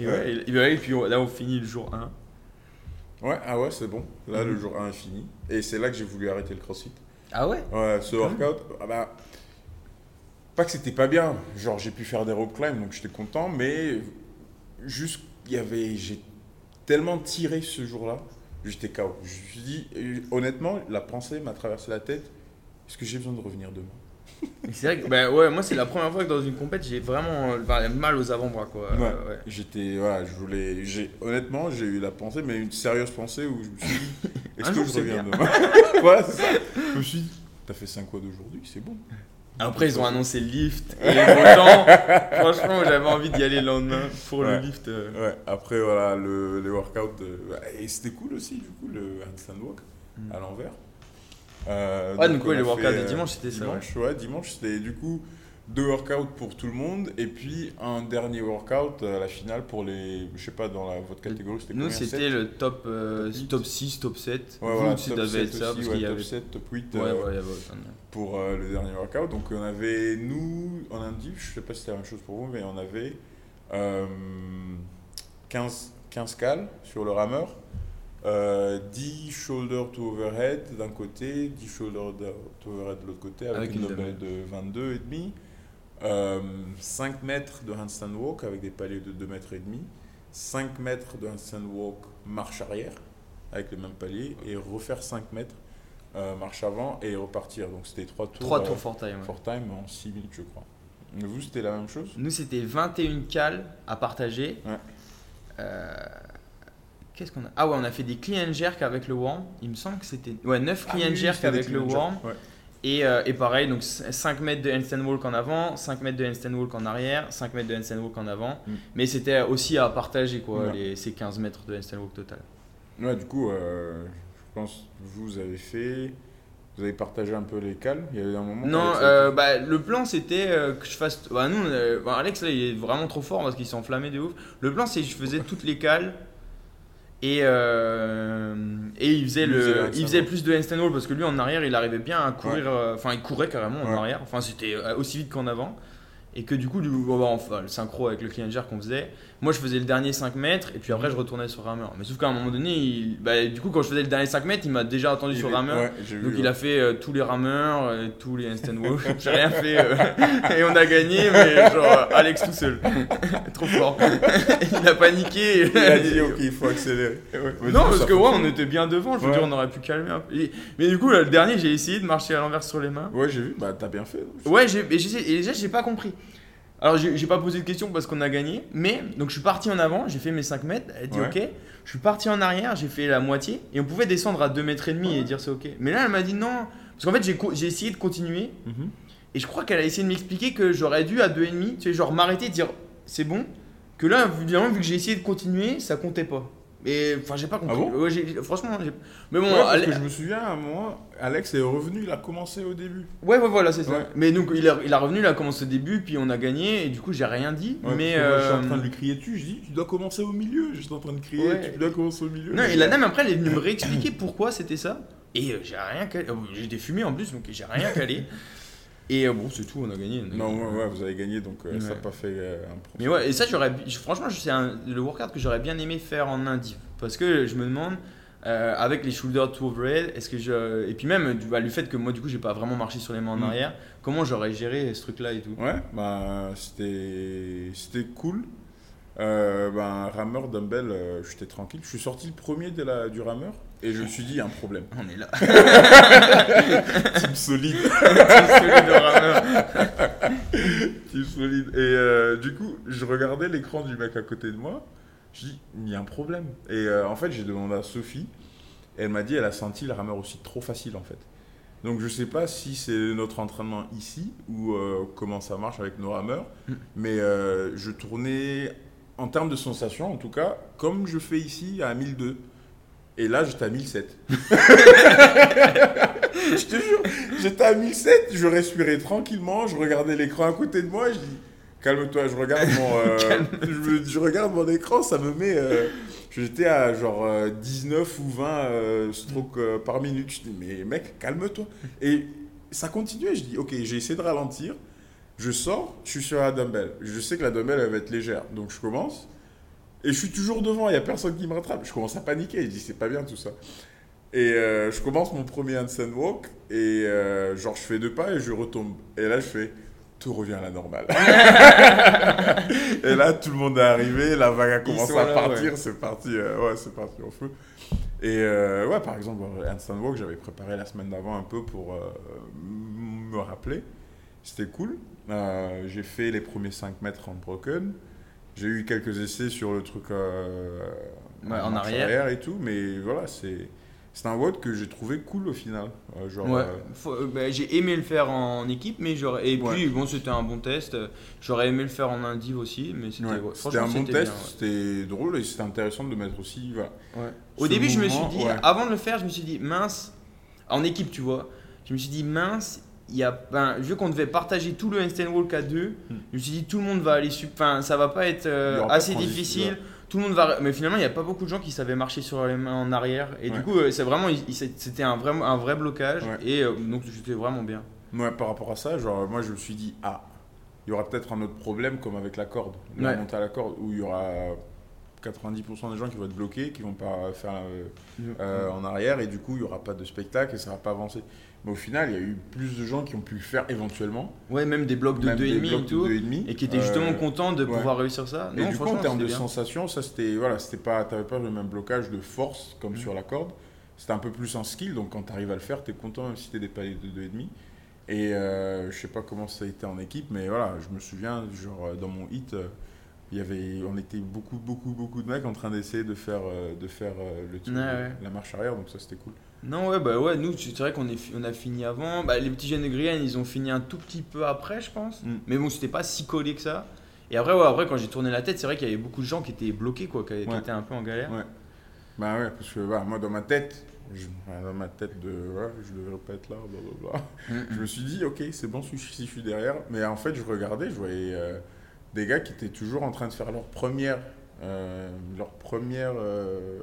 Et, ouais, et, et ouais, et puis là, on finit le jour 1. Ouais, ah ouais, c'est bon. Là, Mhm. le jour 1 est fini. Et c'est là que j'ai voulu arrêter le crossfit. Ah ouais? Ouais, ce workout, ah bah, pas que c'était pas bien. Genre, j'ai pu faire des rope climb, donc j'étais content, mais juste, il y avait. J'ai tellement tiré ce jour-là, j'étais KO. Je me suis dit, euh, honnêtement, la pensée m'a traversé la tête est-ce que j'ai besoin de revenir demain? C'est vrai que, bah ouais, moi c'est la première fois que dans une compète j'ai vraiment euh, bah, mal aux avant-bras quoi. Ouais. Euh, ouais. J'étais. Voilà, je voulais. j'ai- Honnêtement, j'ai eu la pensée, mais une sérieuse pensée où je me suis dit est-ce que je reviens demain Voilà, c'est ça. Je me suis dit t'as fait 5 quads aujourd'hui, c'est bon. Après ils ont annoncé le lift et autant, franchement j'avais envie d'y aller le lendemain pour Ouais. le lift. euh. Ouais, après, voilà, le, les workouts. euh, et c'était cool aussi, du coup, le handstand walk Mm. à l'envers. Euh, Ouais, donc, ouais, on a le workout fait, de euh, dimanche, c'était ça, Dimanche, ouais, dimanche, c'était du coup. deux workouts pour tout le monde et puis un dernier workout à la finale pour les. Je sais pas, dans la, votre catégorie, c'était Nous, c'était le top, euh, Top top 6, top 7. Ouais, Vous, voilà, top devait 7 être ça, aussi, parce ouais, top avait. 7, top 8 Ouais, euh, ouais, pour euh, le dernier workout. Donc on avait, nous, en indiv, je sais pas si c'était la même chose pour vous, mais on avait euh, 15, 15 cales sur le rameur, euh, 10 shoulder to overhead d'un côté, 10 shoulder to overhead de l'autre côté, avec, Avec une dumbbell de 22 et demi. Euh, 5 mètres de handstand walk avec des paliers de 2 mètres et demi, 5 mètres de handstand walk marche arrière avec le même palier et refaire 5 mètres euh, marche avant et repartir. Donc c'était 3 tours, 3 euh, tours for time. for time en 6 minutes je crois. Vous c'était la même chose? Nous, c'était 21 cales à partager. Ouais. Qu'est-ce qu'on a? Ah ouais, on a fait des clean and jerk avec le worm. Il me semble que c'était. Ouais, 9 Ah clean and jerk avec le worm. ouais. Et, euh, et pareil, donc 5 mètres de handstand walk en avant, 5 mètres de handstand walk en arrière, 5 mètres de handstand walk en avant. Mm. Mais c'était aussi à partager quoi, Ouais. les, ces 15 mètres de handstand walk total. Ouais, du coup, euh, je pense que vous avez fait. Vous avez partagé un peu les cales Il y a eu un moment Non, euh, bah, le plan c'était euh, que je fasse. Bah, nous, euh, bah, Alex là il est vraiment trop fort parce qu'il s'est enflammé de ouf. Le plan c'est que je faisais toutes les cales et, euh, et il faisait, Il le il faisait plus de handstand wall parce que lui en arrière il arrivait bien à courir. euh, Enfin, il courait carrément en Ouais. arrière. Enfin, c'était euh, aussi vite qu'en avant. Et que du coup, du, bon, bah, enfin, le synchro avec le jerk qu'on faisait, moi je faisais le dernier 5 mètres et puis après je retournais sur rameur. Mais sauf qu'à un moment donné, il- bah, du coup, quand je faisais le dernier 5 mètres, il m'a déjà attendu sur rameur. ouais, Donc vu, il ouais. a fait euh, tous les rameurs, euh, tous les handstand walk. J'ai rien fait euh, et on a gagné, mais genre Alex tout seul. Trop fort. il a paniqué. Il a dit ok, il faut accélérer. Non, parce que ouais, on était bien devant. Je veux dire, on aurait pu calmer un peu. Et- mais du coup, là, le dernier, j'ai essayé de marcher à l'envers sur les mains. Ouais, j'ai vu, bah t'as bien fait. Ouais, j'ai- et déjà, j'ai pas compris. Alors, j'ai, pas posé de question parce qu'on a gagné, mais donc je suis parti en avant, j'ai fait mes 5 mètres, elle a dit Ouais. ok. Je suis parti en arrière, j'ai fait la moitié, et on pouvait descendre à 2 mètres et demi et dire c'est ok. Mais là, elle m'a dit non, parce qu'en fait, j'ai, essayé de continuer, Mhm. et je crois qu'elle a essayé de m'expliquer que j'aurais dû à 2,5, tu sais, genre m'arrêter et dire c'est bon, que là, vu que j'ai essayé de continuer, ça comptait pas. Mais enfin, j'ai pas compris. Ah bon Ouais, j'ai- franchement, j'ai- mais bon, Ouais, parce Ale- que je me souviens à un moment, Alex est revenu, il a commencé au début. Ouais, ouais, voilà, c'est ça. Ouais. Mais donc, il a, il a revenu, il a commencé au début, puis on a gagné, et du coup, j'ai rien dit. Mais. que moi, j'étais en euh, train de lui crier dessus, je dis tu dois commencer au milieu. J'étais en train de crier, tu dois commencer au milieu. Non, et la dame, après, elle est venue me réexpliquer pourquoi c'était ça. Et euh, j'ai rien calé. euh, J'étais fumé en plus, donc j'ai rien calé. Et euh, bon, c'est tout, on a gagné. on a Non, gagné. ouais, ouais, vous avez gagné, donc euh, ça n'a pas fait euh, un problème. Mais ouais, et ça, j'aurais. Franchement, c'est le workout que j'aurais bien aimé faire en indiv. Parce que je me demande. avec les shoulder to overhead, est-ce que je. Et puis même, du, bah, le fait que moi, du coup, j'ai pas vraiment marché sur les mains en Mm. arrière, comment j'aurais géré ce truc-là et tout? Ouais, bah, c'était c'était cool. Euh, ben, rameur dumbbell, euh, j'étais tranquille. Je suis sorti le premier de la, du rameur et je me suis dit, il y a un problème. On est là. Team solide. Rameur. Team solide. Et euh, du coup, je regardais l'écran du mec à côté de moi. Je dis, il y a un problème. Et en fait, j'ai demandé à Sophie. Et elle m'a dit, elle a senti le rameur aussi trop facile en fait. Donc je sais pas si c'est notre entraînement ici ou euh, comment ça marche avec nos rameurs. Mm. Mais euh, je tournais, en termes de sensation en tout cas, comme je fais ici à 1002. Et là, j'étais à 1007. je te jure, j'étais à 1007, je respirais tranquillement, je regardais l'écran à côté de moi, je dis calme-toi, je regarde mon, euh, je, regarde mon écran, ça me met, euh, j'étais à genre euh, 19 ou 20 euh, strokes euh, par minute. Je dis mais mec, calme-toi. Et ça continuait, je dis ok, j'ai essayé de ralentir, je sors, je suis sur la dumbbell, je sais que la dumbbell elle va être légère, donc je commence. Et je suis toujours devant, il n'y a personne qui me rattrape. Je commence à paniquer, je dis c'est pas bien tout ça. Et euh, je commence mon premier handstand walk et euh, genre je fais deux pas et je retombe. Et là je fais tout revient à la normale. et là tout le monde est arrivé, la vague a commencé à là, partir, ouais. c'est parti, euh, ouais c'est parti au feu. Et euh, ouais par exemple le handstand walk j'avais préparé la semaine d'avant un peu pour euh, me rappeler. C'était cool. Euh, j'ai fait les premiers 5 mètres en broken. J'ai eu quelques essais sur le truc euh, Ouais, en arrière. et tout, mais voilà, c'est c'est un WOD que j'ai trouvé cool au final. Euh, genre, Ouais, Faut- bah, j'ai aimé le faire en équipe, mais j'aurais. Et Ouais. puis bon, c'était un bon test. J'aurais aimé le faire en indiv aussi, mais c'était. un bon test, c'était drôle et c'était intéressant de mettre aussi. Voilà. Au début, je me suis dit, avant de le faire, je me suis dit, mince, en équipe, tu vois, je me suis dit, mince, y a, ben, vu qu'on devait partager tout le handstand walk à deux, je me suis dit tout le monde va aller, enfin ça va pas être euh, Hmm. Pas assez difficile. ouais. Tout le monde va, mais finalement il n'y a pas beaucoup de gens qui savaient marcher sur les mains en arrière et du coup euh, c'est vraiment, c'était un vrai, un vrai blocage Ouais. et euh, donc c'était vraiment bien. Ouais, par rapport à ça, genre, moi je me suis dit, ah, il y aura peut-être un autre problème comme avec la corde, la montée à la corde, où il y aura 90% des gens qui vont être bloqués, qui vont pas faire euh, en arrière, et du coup il y aura pas de spectacle et ça va pas avancer. Mais au final, il y a eu plus de gens qui ont pu le faire éventuellement, Ouais, même des blocs de même 2,5 des et blocs de tout, 2,5, et qui étaient justement euh, contents de ouais. pouvoir réussir ça. Et Non, du coup, en termes de bien. sensation, ça c'était voilà, c'était pas, t'avais pas le même blocage de force comme Mm. sur la corde. C'était un peu plus un skill, donc quand tu arrives à le faire, tu es content même si t'es des paliers de 2,5. Et euh, je sais pas comment ça a été en équipe, mais voilà, je me souviens, genre euh, dans mon hit, euh, il y avait, on était beaucoup, beaucoup, beaucoup de mecs en train d'essayer de faire, de faire le truc, Ouais, ouais. la marche arrière, donc ça c'était cool. Non, ouais, bah ouais, nous, c'est vrai qu'on est, fi- on a fini avant. Bah, les petits jeunes de Guyane, ils ont fini un tout petit peu après, je pense. Mm. Mais bon, c'était pas si collé que ça. Et après, ouais, après, quand j'ai tourné la tête, c'est vrai qu'il y avait beaucoup de gens qui étaient bloqués, quoi, qui, étaient un peu en galère. Ouais. Bah ouais, parce que bah, moi dans ma tête, je- dans ma tête de ouais, je devrais pas être là, blablabla. Mm, Je me suis dit, ok, c'est bon si je, si je suis derrière. Mais en fait, je regardais, je voyais euh, des gars qui étaient toujours en train de faire leur première. euh, leur première. euh,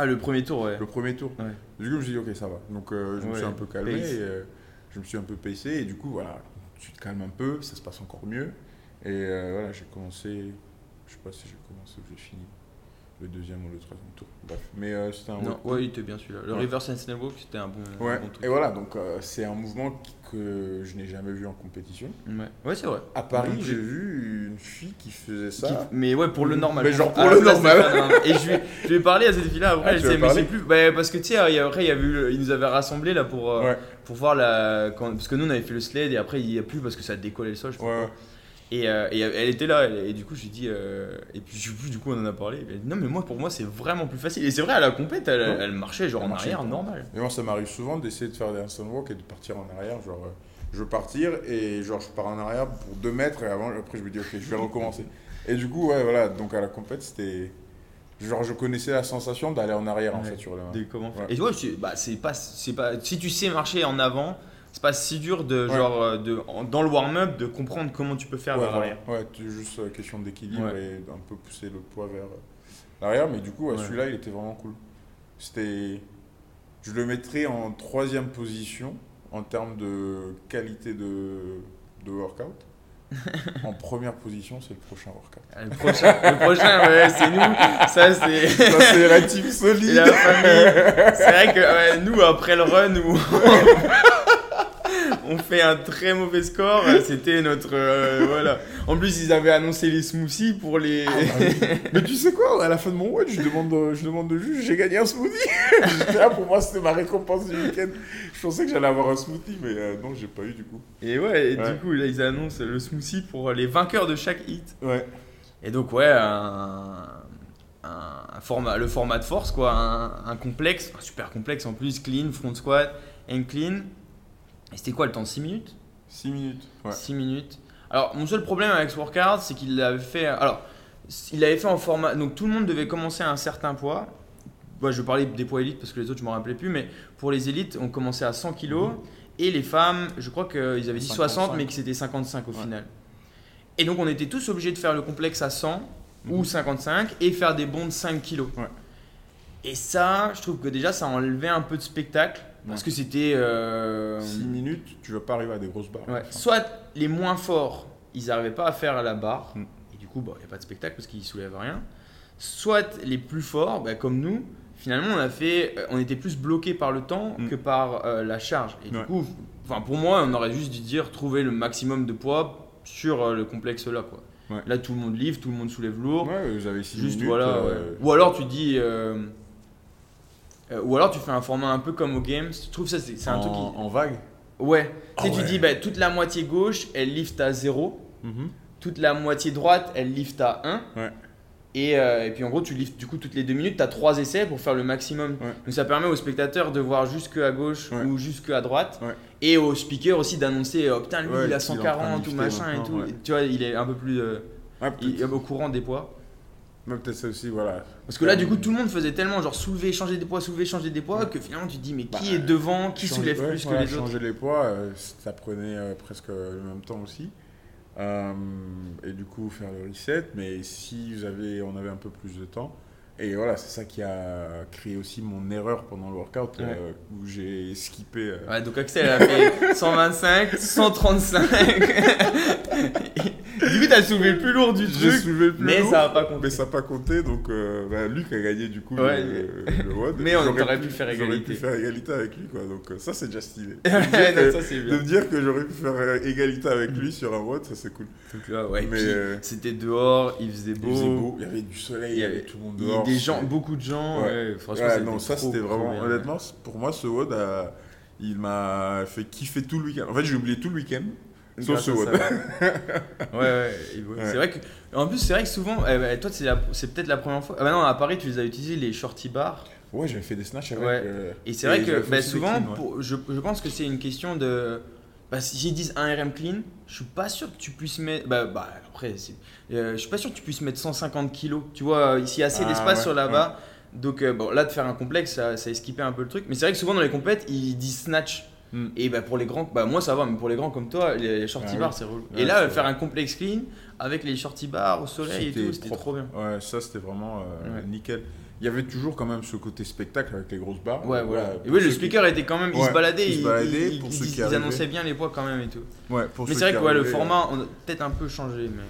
Ah, le premier tour, ouais. le premier tour. Ouais. Du coup, je me suis dit, ok, ça va. Donc, euh, je me suis un peu calmé. Et, euh, je me suis un peu pacé. Et du coup, voilà, tu te calmes un peu, ça se passe encore mieux. Et euh, voilà, j'ai commencé. Je sais pas si j'ai commencé ou j'ai fini. Le deuxième ou le troisième tour. Bref. Mais euh, c'était un Non, ouais, il était bien celui-là. Le Ouais. reverse walk, c'était un bon, un Ouais, bon truc. et voilà, donc euh, c'est un mouvement qui- que je n'ai jamais vu en compétition. Ouais, ouais c'est vrai. À Paris, j'ai vu une fille qui faisait Qui- ça. mais ouais, pour le normal. Mais genre pour la le normal. Et je lui, je lui ai parlé à cette fille-là après, Ah, elle disait, mais c'est plus. Bah, parce que tu sais, a- après, il, y a eu, il nous avait rassemblés là pour, euh, Ouais, pour voir la. quand- parce que nous, on avait fait le sled et après, il n'y a plus parce que ça décollait le sol, je pas ouais. Et, euh, et elle était là, et, et du coup, je lui ai dit. euh, et puis, du coup, on en a parlé. Elle dit, non, mais moi, pour moi, c'est vraiment plus facile. Et c'est vrai, à la compète, elle, Ouais. elle marchait genre Elle en marchait, arrière, normal. Et moi, ça m'arrive souvent d'essayer de faire des walk et de partir en arrière. Genre, euh, je veux partir et genre, je pars en arrière pour 2 mètres et avant, après, je me dis, ok, je vais recommencer. Et du coup, ouais, voilà, donc à la compète, c'était. Genre, je connaissais la sensation d'aller en arrière en fait sur le. Dès comment. Ouais. Et ouais, c'est bah, c'est pas, pas. Si tu sais marcher en avant, c'est pas si dur de Ouais. genre euh, de dans le warm-up de comprendre comment tu peux faire Ouais, vers l'arrière. Ouais, tu- juste euh, question d'équilibre Ouais. et d'un peu pousser le poids vers euh, l'arrière. Mais du coup, celui-là, il était vraiment cool. C'était. Je le mettrais en troisième position en termes de qualité de, de workout. en première position, c'est le prochain workout. Ah, Le prochain, le prochain ouais, c'est nous. Ça, c'est. Ça, c'est la team solide. C'est vrai que ouais, nous, après le run où on fait un très mauvais score, c'était notre. euh, voilà. En plus, ils avaient annoncé les smoothies pour les. Ah, bah oui. Mais tu sais quoi, à la fin de mon watch, je demande, euh, je demande de juge, j'ai gagné un smoothie. Là, pour moi, c'était ma récompense du week-end. Je pensais que j'allais avoir un smoothie, mais euh, non, j'ai pas eu du coup. Et ouais, et Ouais. du coup, là, ils annoncent le smoothie pour les vainqueurs de chaque hit. Ouais. Et donc, ouais, un format, le format de force, quoi, un, un complexe, un super complexe en plus, clean, front squat, and clean. Et c'était quoi le temps 6 minutes? 6 minutes. Ouais. 6 minutes. Alors, mon seul problème avec ce workout, c'est qu'il l'avait fait. Alors, il l'avait fait en format. Donc, tout le monde devait commencer à un certain poids. Moi, je parler des poids élites parce que les autres, je ne me rappelais plus. Mais pour les élites, on commençait à 100 kg. Et les femmes, je crois qu'ils avaient dit 60, 55. mais que c'était 55 au Ouais. final. Et donc, on était tous obligés de faire le complexe à 100 ou Mhm. 55 et faire des bonds de 5 kg. Ouais. Et ça, je trouve que déjà, ça enlevait un peu de spectacle. Parce que c'était. euh, 6 minutes, tu vas pas arriver à des grosses barres. Ouais. Soit les moins forts, ils n'arrivaient pas à faire la barre, Mm. et du coup, il n'y a pas de spectacle parce qu'ils soulèvent rien. Soit les plus forts, bah, comme nous, finalement, on, a fait, euh, on était plus bloqué par le temps Mm. que par euh, la charge. Et du coup, pour moi, on aurait juste dû dire trouver le maximum de poids sur euh, le complexe là. Quoi. Ouais. Là, tout le monde livre, tout le monde soulève lourd. Ouais, vous avez 6 Juste minutes. voilà. euh. Ou alors tu dis. Euh, euh, ou alors tu fais un format un peu comme au Games. Je trouve ça c'est un truc qui. en vague. Ouais. Tu Ah tu ouais. dis bah, toute la moitié gauche, elle lift à 0. Mhm. Toute la moitié droite, elle lift à 1. Ouais. Et, euh, et puis en gros, tu liftes du coup toutes les deux minutes, tu as trois essais pour faire le maximum. Ouais. Donc ça permet aux spectateurs de voir jusque à gauche Ouais. ou jusque à droite. Ouais. Et aux speakers aussi d'annoncer oh, putain, lui il a qu'il est en train de 140 ou machin et tout. Et tu vois, il est un peu plus euh, il est au courant des poids. Peut-être ça aussi, voilà. Parce que là, du coup, tout le monde faisait tellement genre soulever, changer des poids, soulever, changer des poids, que finalement tu te dis, mais qui Bah, est devant, qui soulève ouais, plus que les autres Changer les poids, euh, ça prenait euh, presque le même temps aussi. Euh, et du coup, faire le reset. Mais si vous avez, on avait un peu plus de temps. Et voilà, c'est ça qui a créé aussi mon erreur pendant le workout, Ouais. euh, où j'ai skippé. euh, Ouais, donc Axel a fait 125, 135. du coup, t'as soulevé le plus lourd du truc, soulevé le plus mais lourd, ça va pas compter. mais ça n'a pas compté. Donc, euh, bah, Luc a gagné du coup Ouais. le, le WOD. Mais on J'aurais aurait pu faire J'aurais égalité. pu faire égalité avec lui, quoi. Donc, ça, c'est déjà stylé. De, me dire que j'aurais pu faire égalité avec lui sur un WOD, ça, c'est cool. Donc là, ouais, Mais, puis, c'était dehors, il faisait beau. Il faisait beau, il y avait du soleil, il y avait tout le monde dehors. Des gens, c'était- beaucoup de gens. Ouais, franchement, Ouais, non, ça c'était vraiment. bien. Honnêtement, pour moi, ce WOD, a- il m'a fait kiffer tout le week-end. En fait, j'ai oublié tout le week-end. Sauf ce WOD. ouais. ouais. C'est vrai que. En plus, c'est vrai que souvent. eh ben, toi, c'est la- c'est peut-être la première fois. Ah bah non, à Paris, tu les as utilisés, les shorty bars. Ouais, j'avais fait des snatchs avec. Ouais. euh, Et c'est vrai que bah, des souvent, cleans, ouais. pour- je, je pense que c'est une question de. Bah, si ils disent 1 RM clean, je suis pas sûr que tu puisses mettre. Bah, bah après, euh, je suis pas sûr que tu puisses mettre 150 kilos. Tu vois, ici, il y a assez Ah, d'espace ouais, sur la barre. Donc, euh, bon, là, de faire un complexe, ça, ça esquipait un peu le truc. Mais c'est vrai que souvent, dans les compètes, ils disent snatch. Hmm. Et bah, pour les grands, bah, moi ça va, mais pour les grands comme toi, les, shorty Ah oui. bars, c'est relou. Ouais, et là, faire vrai. un complexe clean avec les shorty bars au soleil et C'était tout, c'était trop bien. Ouais, ça c'était vraiment euh, Ouais. nickel. Il y avait toujours quand même ce côté spectacle avec les grosses barres. Ouais, voilà. Et oui, le qui- speaker était quand même. Il Ouais, se baladait, il se baladait il- pour il- ceux qui ils annonçaient bien les poids quand même et tout. Ouais, pour Mais c'est vrai que ouais, le format, on a peut-être un peu changé, mais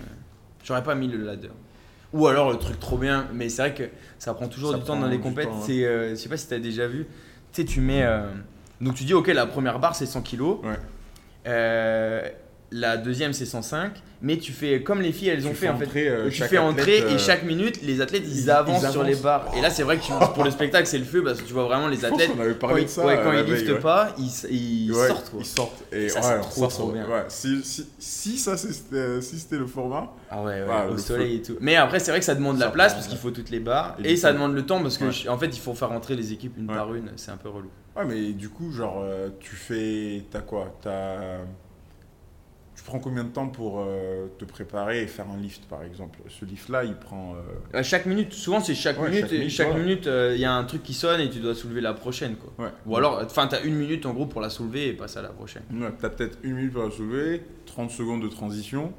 j'aurais pas mis le ladder. Ou alors le truc trop bien, mais c'est vrai que ça prend toujours Ça du temps dans les compètes. temps, ouais. C'est, euh, je sais pas si tu as déjà vu, tu sais, tu mets. euh, donc tu dis, ok, la première barre c'est 100 kg, Ouais. La deuxième c'est 105, mais tu fais comme les filles elles ont Tu fait en fait. entrer, euh, tu fais entrer euh, et chaque minute les athlètes ils, ils- avancent, ils sur les barres. Et là c'est vrai que tu- pour le spectacle c'est le feu parce que tu vois vraiment les athlètes. qu'on avait Quand, parlé ils- de ça. ouais, euh, quand la ils liftent ouais. pas, ils, ils Ouais, sortent quoi. Ils sortent. Et Ça, c'est on trop, bien. Si, si, si ça c'était euh, si c'était le format, Ah ouais, Ouais, au le soleil et tout. Mais après, c'est vrai que ça demande de la Ça place parce qu'il faut toutes les barres Et et, ça demande le temps parce que en fait, il faut faire rentrer les équipes une par une, c'est un peu relou. Ouais, mais du coup, genre, euh, tu fais. T'as quoi? T'as. Tu prends combien de temps pour euh, te préparer et faire un lift, par exemple? Ce lift-là, il prend. euh, À chaque minute, souvent c'est chaque Ouais, minute, chaque minute, chaque euh, il y a un truc qui sonne et tu dois soulever la prochaine quoi. Ouais. Ou alors, enfin, t'as une minute en gros pour la soulever et passer à la prochaine. Ouais, T'as peut-être une minute pour la soulever, 30 secondes de transition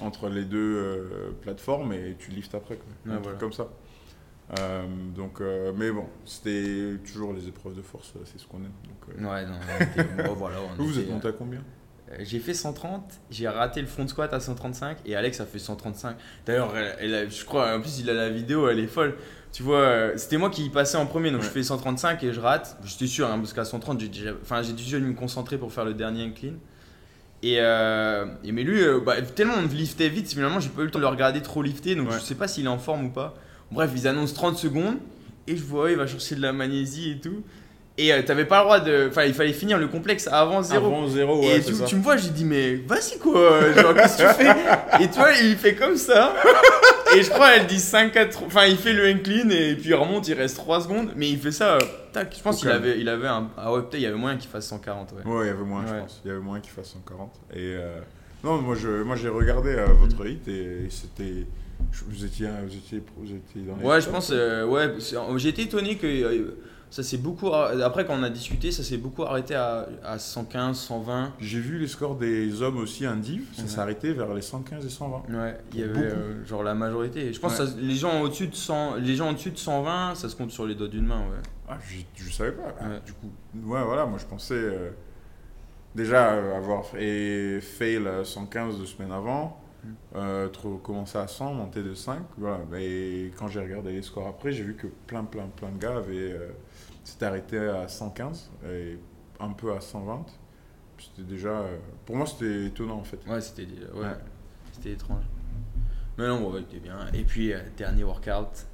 entre les deux euh, plateformes et tu liftes après. Quoi. Truc comme ça. Euh, donc, euh, mais bon, c'était toujours les épreuves de force, euh, c'est ce qu'on aime. Donc, euh, Ouais, non, on était- bon, voilà, on Vous, était, êtes monté à combien? euh, J'ai fait 130, j'ai raté le front squat à 135 et Alex a fait 135. D'ailleurs, elle- elle a- je crois, en plus, il a la vidéo, elle est folle. Tu vois, euh, c'était moi qui passais en premier, donc Ouais. je fais 135 et je rate. J'étais sûr, hein, parce qu'à 130, j'ai déjà- enfin, j'ai dû me concentrer pour faire le dernier incline. Et, euh, et mais lui, euh, bah, tellement on liftait vite, finalement, j'ai pas eu le temps de le regarder trop lifter, donc Ouais. je sais pas s'il est en forme ou pas. Bref, ils annoncent 30 secondes et je vois, il va chercher de la magnésie et tout. Et euh, t'avais pas le droit de. Enfin, il fallait finir le complexe avant 0. Avant zéro, Et tu, c'est ça. tu me vois, j'ai dit, mais vas-y quoi, genre qu'est-ce que tu fais? Et tu vois, il fait comme ça. Et je crois, elle dit 5, 4. Enfin, il fait le incline et puis il remonte, il reste 3 secondes. Mais il fait ça, euh, tac. Je pense qu'il avait, il avait un. Ah ouais, peut-être il y avait moyen qu'il fasse 140. Ouais. Ouais, il y avait moins, je pense. Il y avait moins qu'il fasse 140. Et euh, non, moi, je, moi, j'ai regardé euh, votre hit et, c'était. Vous étiez, vous étiez, vous étiez dans les Ouais, je pense. euh, ouais, j'ai été étonné que. Ça s'est beaucoup. Après, quand on a discuté, ça s'est beaucoup arrêté à, à 115, 120. J'ai vu les scores des hommes aussi indiv, ça Ouais. s'est arrêté vers les 115 et 120. Ouais, il y avait euh, genre la majorité. Je pense Ouais. que ça- les gens au-dessus de 100, les gens au-dessus de 120, ça se compte sur les doigts d'une main, ouais. Ah, je, je savais pas. Ouais. Du coup, ouais, voilà, moi je pensais euh, déjà euh, avoir fait fail à 115 deux semaines avant, Mm. euh, trop- commencer à 100, monter de 5. Voilà. Et quand j'ai regardé les scores après, j'ai vu que plein, plein, plein de gars avaient euh, s'étaient arrêtés à 115 et un peu à 120. C'était déjà. euh, pour moi, c'était étonnant en fait. Ouais, c'était ouais, Ouais. c'était étrange. Mais non, bon, ouais, c'était bien. Et puis, euh, dernier workout.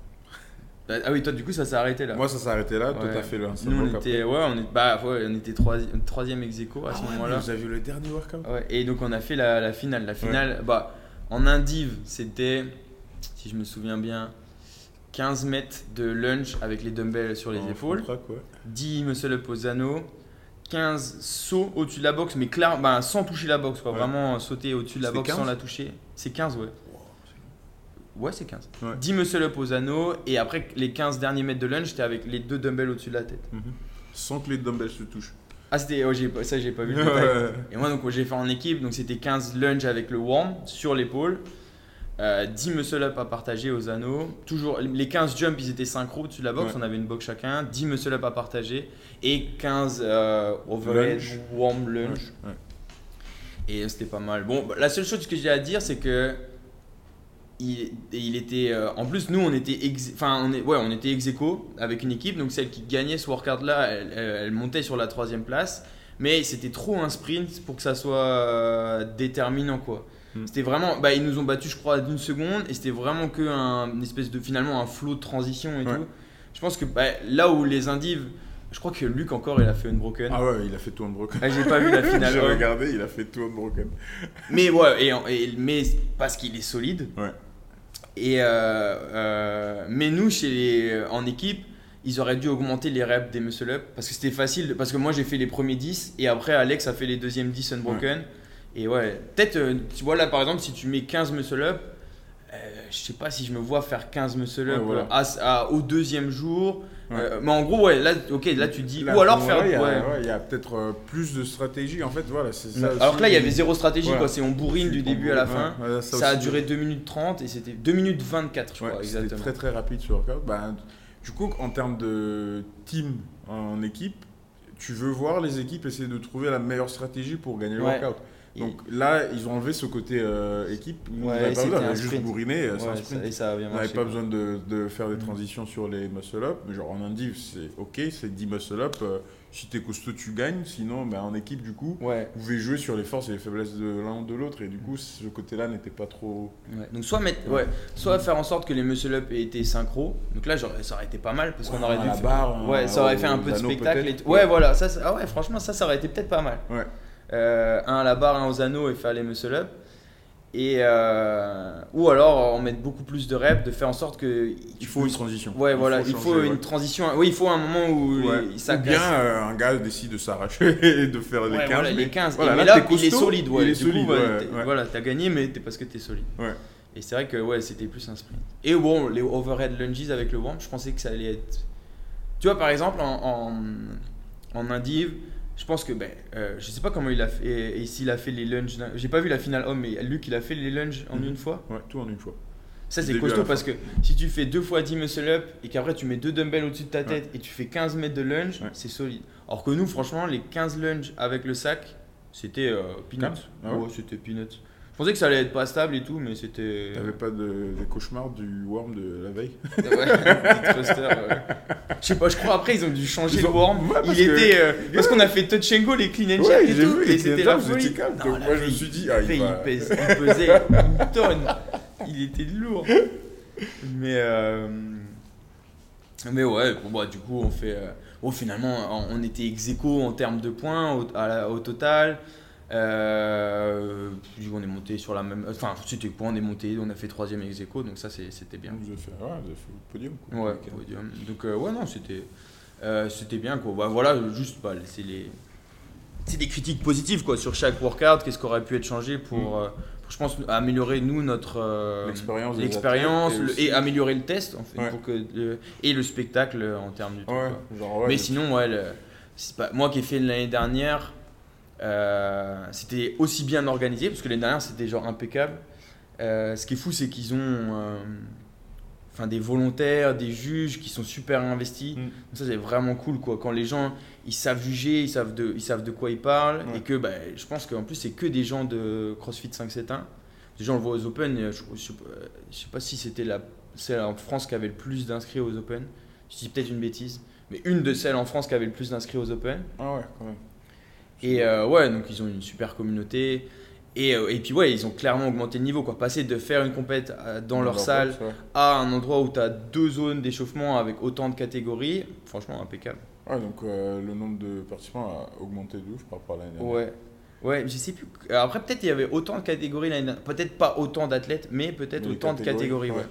Ah oui, toi, du coup, ça s'est arrêté là. Moi, ça s'est arrêté là. Toi, Ouais. t'as fait le Nous, on était, ouais, on, est, bah, ouais, on était troisi- troisième ex aequo à ce Ah ouais, moment-là. Vous avez vu le dernier workout Ouais, et donc, on a fait la, la finale. La finale, bah, en indiv, c'était, si je me souviens bien, 15 mètres de lunge avec les dumbbells sur les En épaules. front track, ouais. 10 muscle up aux anneaux, 15 sauts au-dessus de la boxe, mais clair, bah, sans toucher la boxe, quoi. Ouais. Vraiment euh, sauter au-dessus de la boxe sans 15? la toucher. C'est 15, ouais. Ouais, c'est 15. Ouais. 10 muscle up aux anneaux et après les 15 derniers mètres de lunge, j'étais avec les deux dumbbells au-dessus de la tête. Sans que les dumbbells se touchent. Ah, c'était. oh, ça, j'ai pas vu le détail. Et moi, donc, j'ai fait en équipe, donc c'était 15 lunges avec le warm sur l'épaule, euh, 10 muscle up à partager aux anneaux. Toujours, les 15 jumps, ils étaient synchro au-dessus de la box, Ouais. on avait une box chacun, 10 muscle up à partager et 15 euh, overhead Lunge. warm lunge. Ouais. Et c'était pas mal. Bon, bah, la seule chose que j'ai à dire, c'est que il, il était. euh, en plus, nous, on était ex, enfin, on est, ouais, on était ex aequo avec une équipe. Donc, celle qui gagnait ce workout-là, elle, elle- montait sur la troisième place. Mais c'était trop un sprint pour que ça soit euh, déterminant, quoi. Hmm. C'était vraiment. Bah, ils nous ont battu, je crois, d'une seconde. Et c'était vraiment que un, une espèce de. Finalement, un flow de transition et Ouais. tout. Je pense que bah, là où les indives. Je crois que Luc encore, il a fait une broken. Ah ouais, il a fait tout unbroken. Ah, J'ai pas vu la finale. J'ai regardé, il a fait tout unbroken. Mais ouais, et, et- mais parce qu'il est solide. Ouais. Et euh, euh, mais nous, chez les, en équipe, ils auraient dû augmenter les reps des muscle up parce que c'était facile. Parce que moi, j'ai fait les premiers 10 et après, Alex a fait les deuxièmes 10 unbroken. Et ouais, peut-être, euh, tu vois là par exemple, si tu mets 15 muscle up, euh, je sais pas si je me vois faire 15 muscle up Ouais, voilà. à- à- au deuxième jour. Ouais. Euh, mais en gros, ouais, là, ok, là tu dis. Là, ou alors faire. Il y a, ouais. ouais, il y a peut-être euh, plus de stratégie. En fait, voilà, c'est ça. Alors aussi. que là, il y avait zéro stratégie, Voilà. quoi. C'est on bourrine du début à la fin. Ça a duré 2 minutes 30 et c'était 2 minutes 24, je crois, c'était exactement. très très rapide ce workout. Bah, du coup, en termes de team en équipe, tu veux voir les équipes essayer de trouver la meilleure stratégie pour gagner le workout. Donc là, ils ont enlevé ce côté euh, équipe. Nous, Ouais, on n'avait pas besoin, on avait juste bourriné, euh, Ouais, ça- et ça a bien On n'avait pas besoin de, de faire des Mhm. transitions sur les muscle-up. Mais genre en indiv, c'est ok, c'est 10 muscle-up. euh, si t'es costaud, tu gagnes. Sinon, bah, en équipe, du coup, Ouais. vous pouvez jouer sur les forces et les faiblesses de l'un ou de l'autre. Et du coup, ce côté-là n'était pas trop. Donc soit mettre, ouais, soit faire en sorte que les muscle up aient été synchro. Donc là, j'aurais- ça aurait été pas mal parce qu'on aurait dû la faire- barre, Ouais, hein, ça aurait fait un peu de spectacle. Ouais, voilà. Ça, ça- ah ouais, franchement, ça, ça aurait été peut-être pas mal. Ouais. Euh, un à la barre, un aux anneaux et faire les muscle up. Et euh, ou alors en mettre beaucoup plus de reps, de faire en sorte que Il faut une transition. Ouais, voilà, il faut changer, une ouais. transition. Oui, il faut un moment où Ouais. les- ça Ou bien euh, un gars décide de s'arracher et de faire les Ouais, 15. voilà, mais les 15. voilà, Et mais là, là, t'es il est solide. Ouais. il est coup, solide, ouais. Voilà, t'as gagné, mais t'es parce que t'es solide. Ouais. Et c'est vrai que ouais, c'était plus un sprint. Et bon, les overhead lunges avec le warm, je pensais que ça allait être. Tu vois, par exemple, en, en, en indiv, je pense que, ben, euh, je sais pas comment il a fait, et s'il a fait les lunges. J'ai pas vu la finale homme, mais Luc, il a fait les lunges en Mhm. une fois? Ouais, tout en une fois. Ça, c'est costaud parce que si tu fais deux fois 10 muscle up et qu'après tu mets deux dumbbells au-dessus de ta tête et tu fais 15 mètres de lunge, Ouais. c'est solide. Alors que nous, franchement, les 15 lunges avec le sac, c'était euh, peanuts. Ah ouais ouais, c'était peanuts. Pensais que ça allait être pas stable et tout, mais c'était. T'avais pas de, des cauchemars du worm de la veille Ouais, ouais. Je sais pas, je crois après ils ont dû changer Ils le ont- worm. Ouais, parce il que- était. euh, parce qu'on a fait touch and go, les clean and Ouais, et j'ai tout. vu, et c'était la folie. calme. Non, Donc la moi, je me suis dit, ah, il va- il, pèse- il pesait une tonne. Il était lourd. Mais, euh, mais ouais, bon, bah, du coup, on fait. euh, oh, finalement, on on était ex aequo en termes de points au, à la- au total. Euh, on est monté sur la même. Enfin, c'était quoi On est monté, on a fait troisième ex aequo, donc ça, c'était bien. Vous avez fait, ouais, vous avez fait le podium. Quoi. Ouais, Ok. podium. Donc, euh, ouais, non, c'était euh, c'était bien, quoi. Bah, voilà, juste, bah, c'est les. C'est des critiques positives quoi, sur chaque workout, qu'est-ce qui aurait pu être changé pour, Mm. pour, je pense, améliorer nous notre L'expérience l'expérience et aussi- et, améliorer le test en fait, Ouais. pour que le- et le spectacle en termes du. Ouais, genre, Mais sinon, ouais, le- pas, moi qui ai fait l'année dernière, euh, c'était aussi bien organisé, parce que l'année dernière c'était genre impeccable. Euh, ce qui est fou, c'est qu'ils ont euh, enfin, des volontaires, des juges qui sont super investis. Mm. Ça, c'est vraiment cool, quoi. Quand les gens, ils savent juger, ils savent de, ils savent de quoi ils parlent, Ouais. et que bah, je pense qu'en plus, c'est que des gens de CrossFit 571. Déjà, on le voit aux Open, je, je sais pas- je sais pas si c'était la, celle en France qui avait le plus d'inscrits aux Open. Je dis peut-être une bêtise, mais une de celles en France qui avait le plus d'inscrits aux Open. Ah ouais, quand même. Et euh, ouais, donc ils ont une super communauté. Et, euh, et puis ouais, ils ont clairement augmenté le niveau. Quoi. Passer de faire une compète euh, dans leur salle ouais. à un endroit où tu as deux zones d'échauffement avec autant de catégories, franchement impeccable. Ouais, donc euh, le nombre de participants a augmenté de ouf par rapport à l'année dernière. Ouais. Ouais, je sais plus. Après, peut-être il y avait autant de catégories l'année dernière. Peut-être pas autant d'athlètes, mais peut-être autant de catégories, catégories. Ouais. ouais.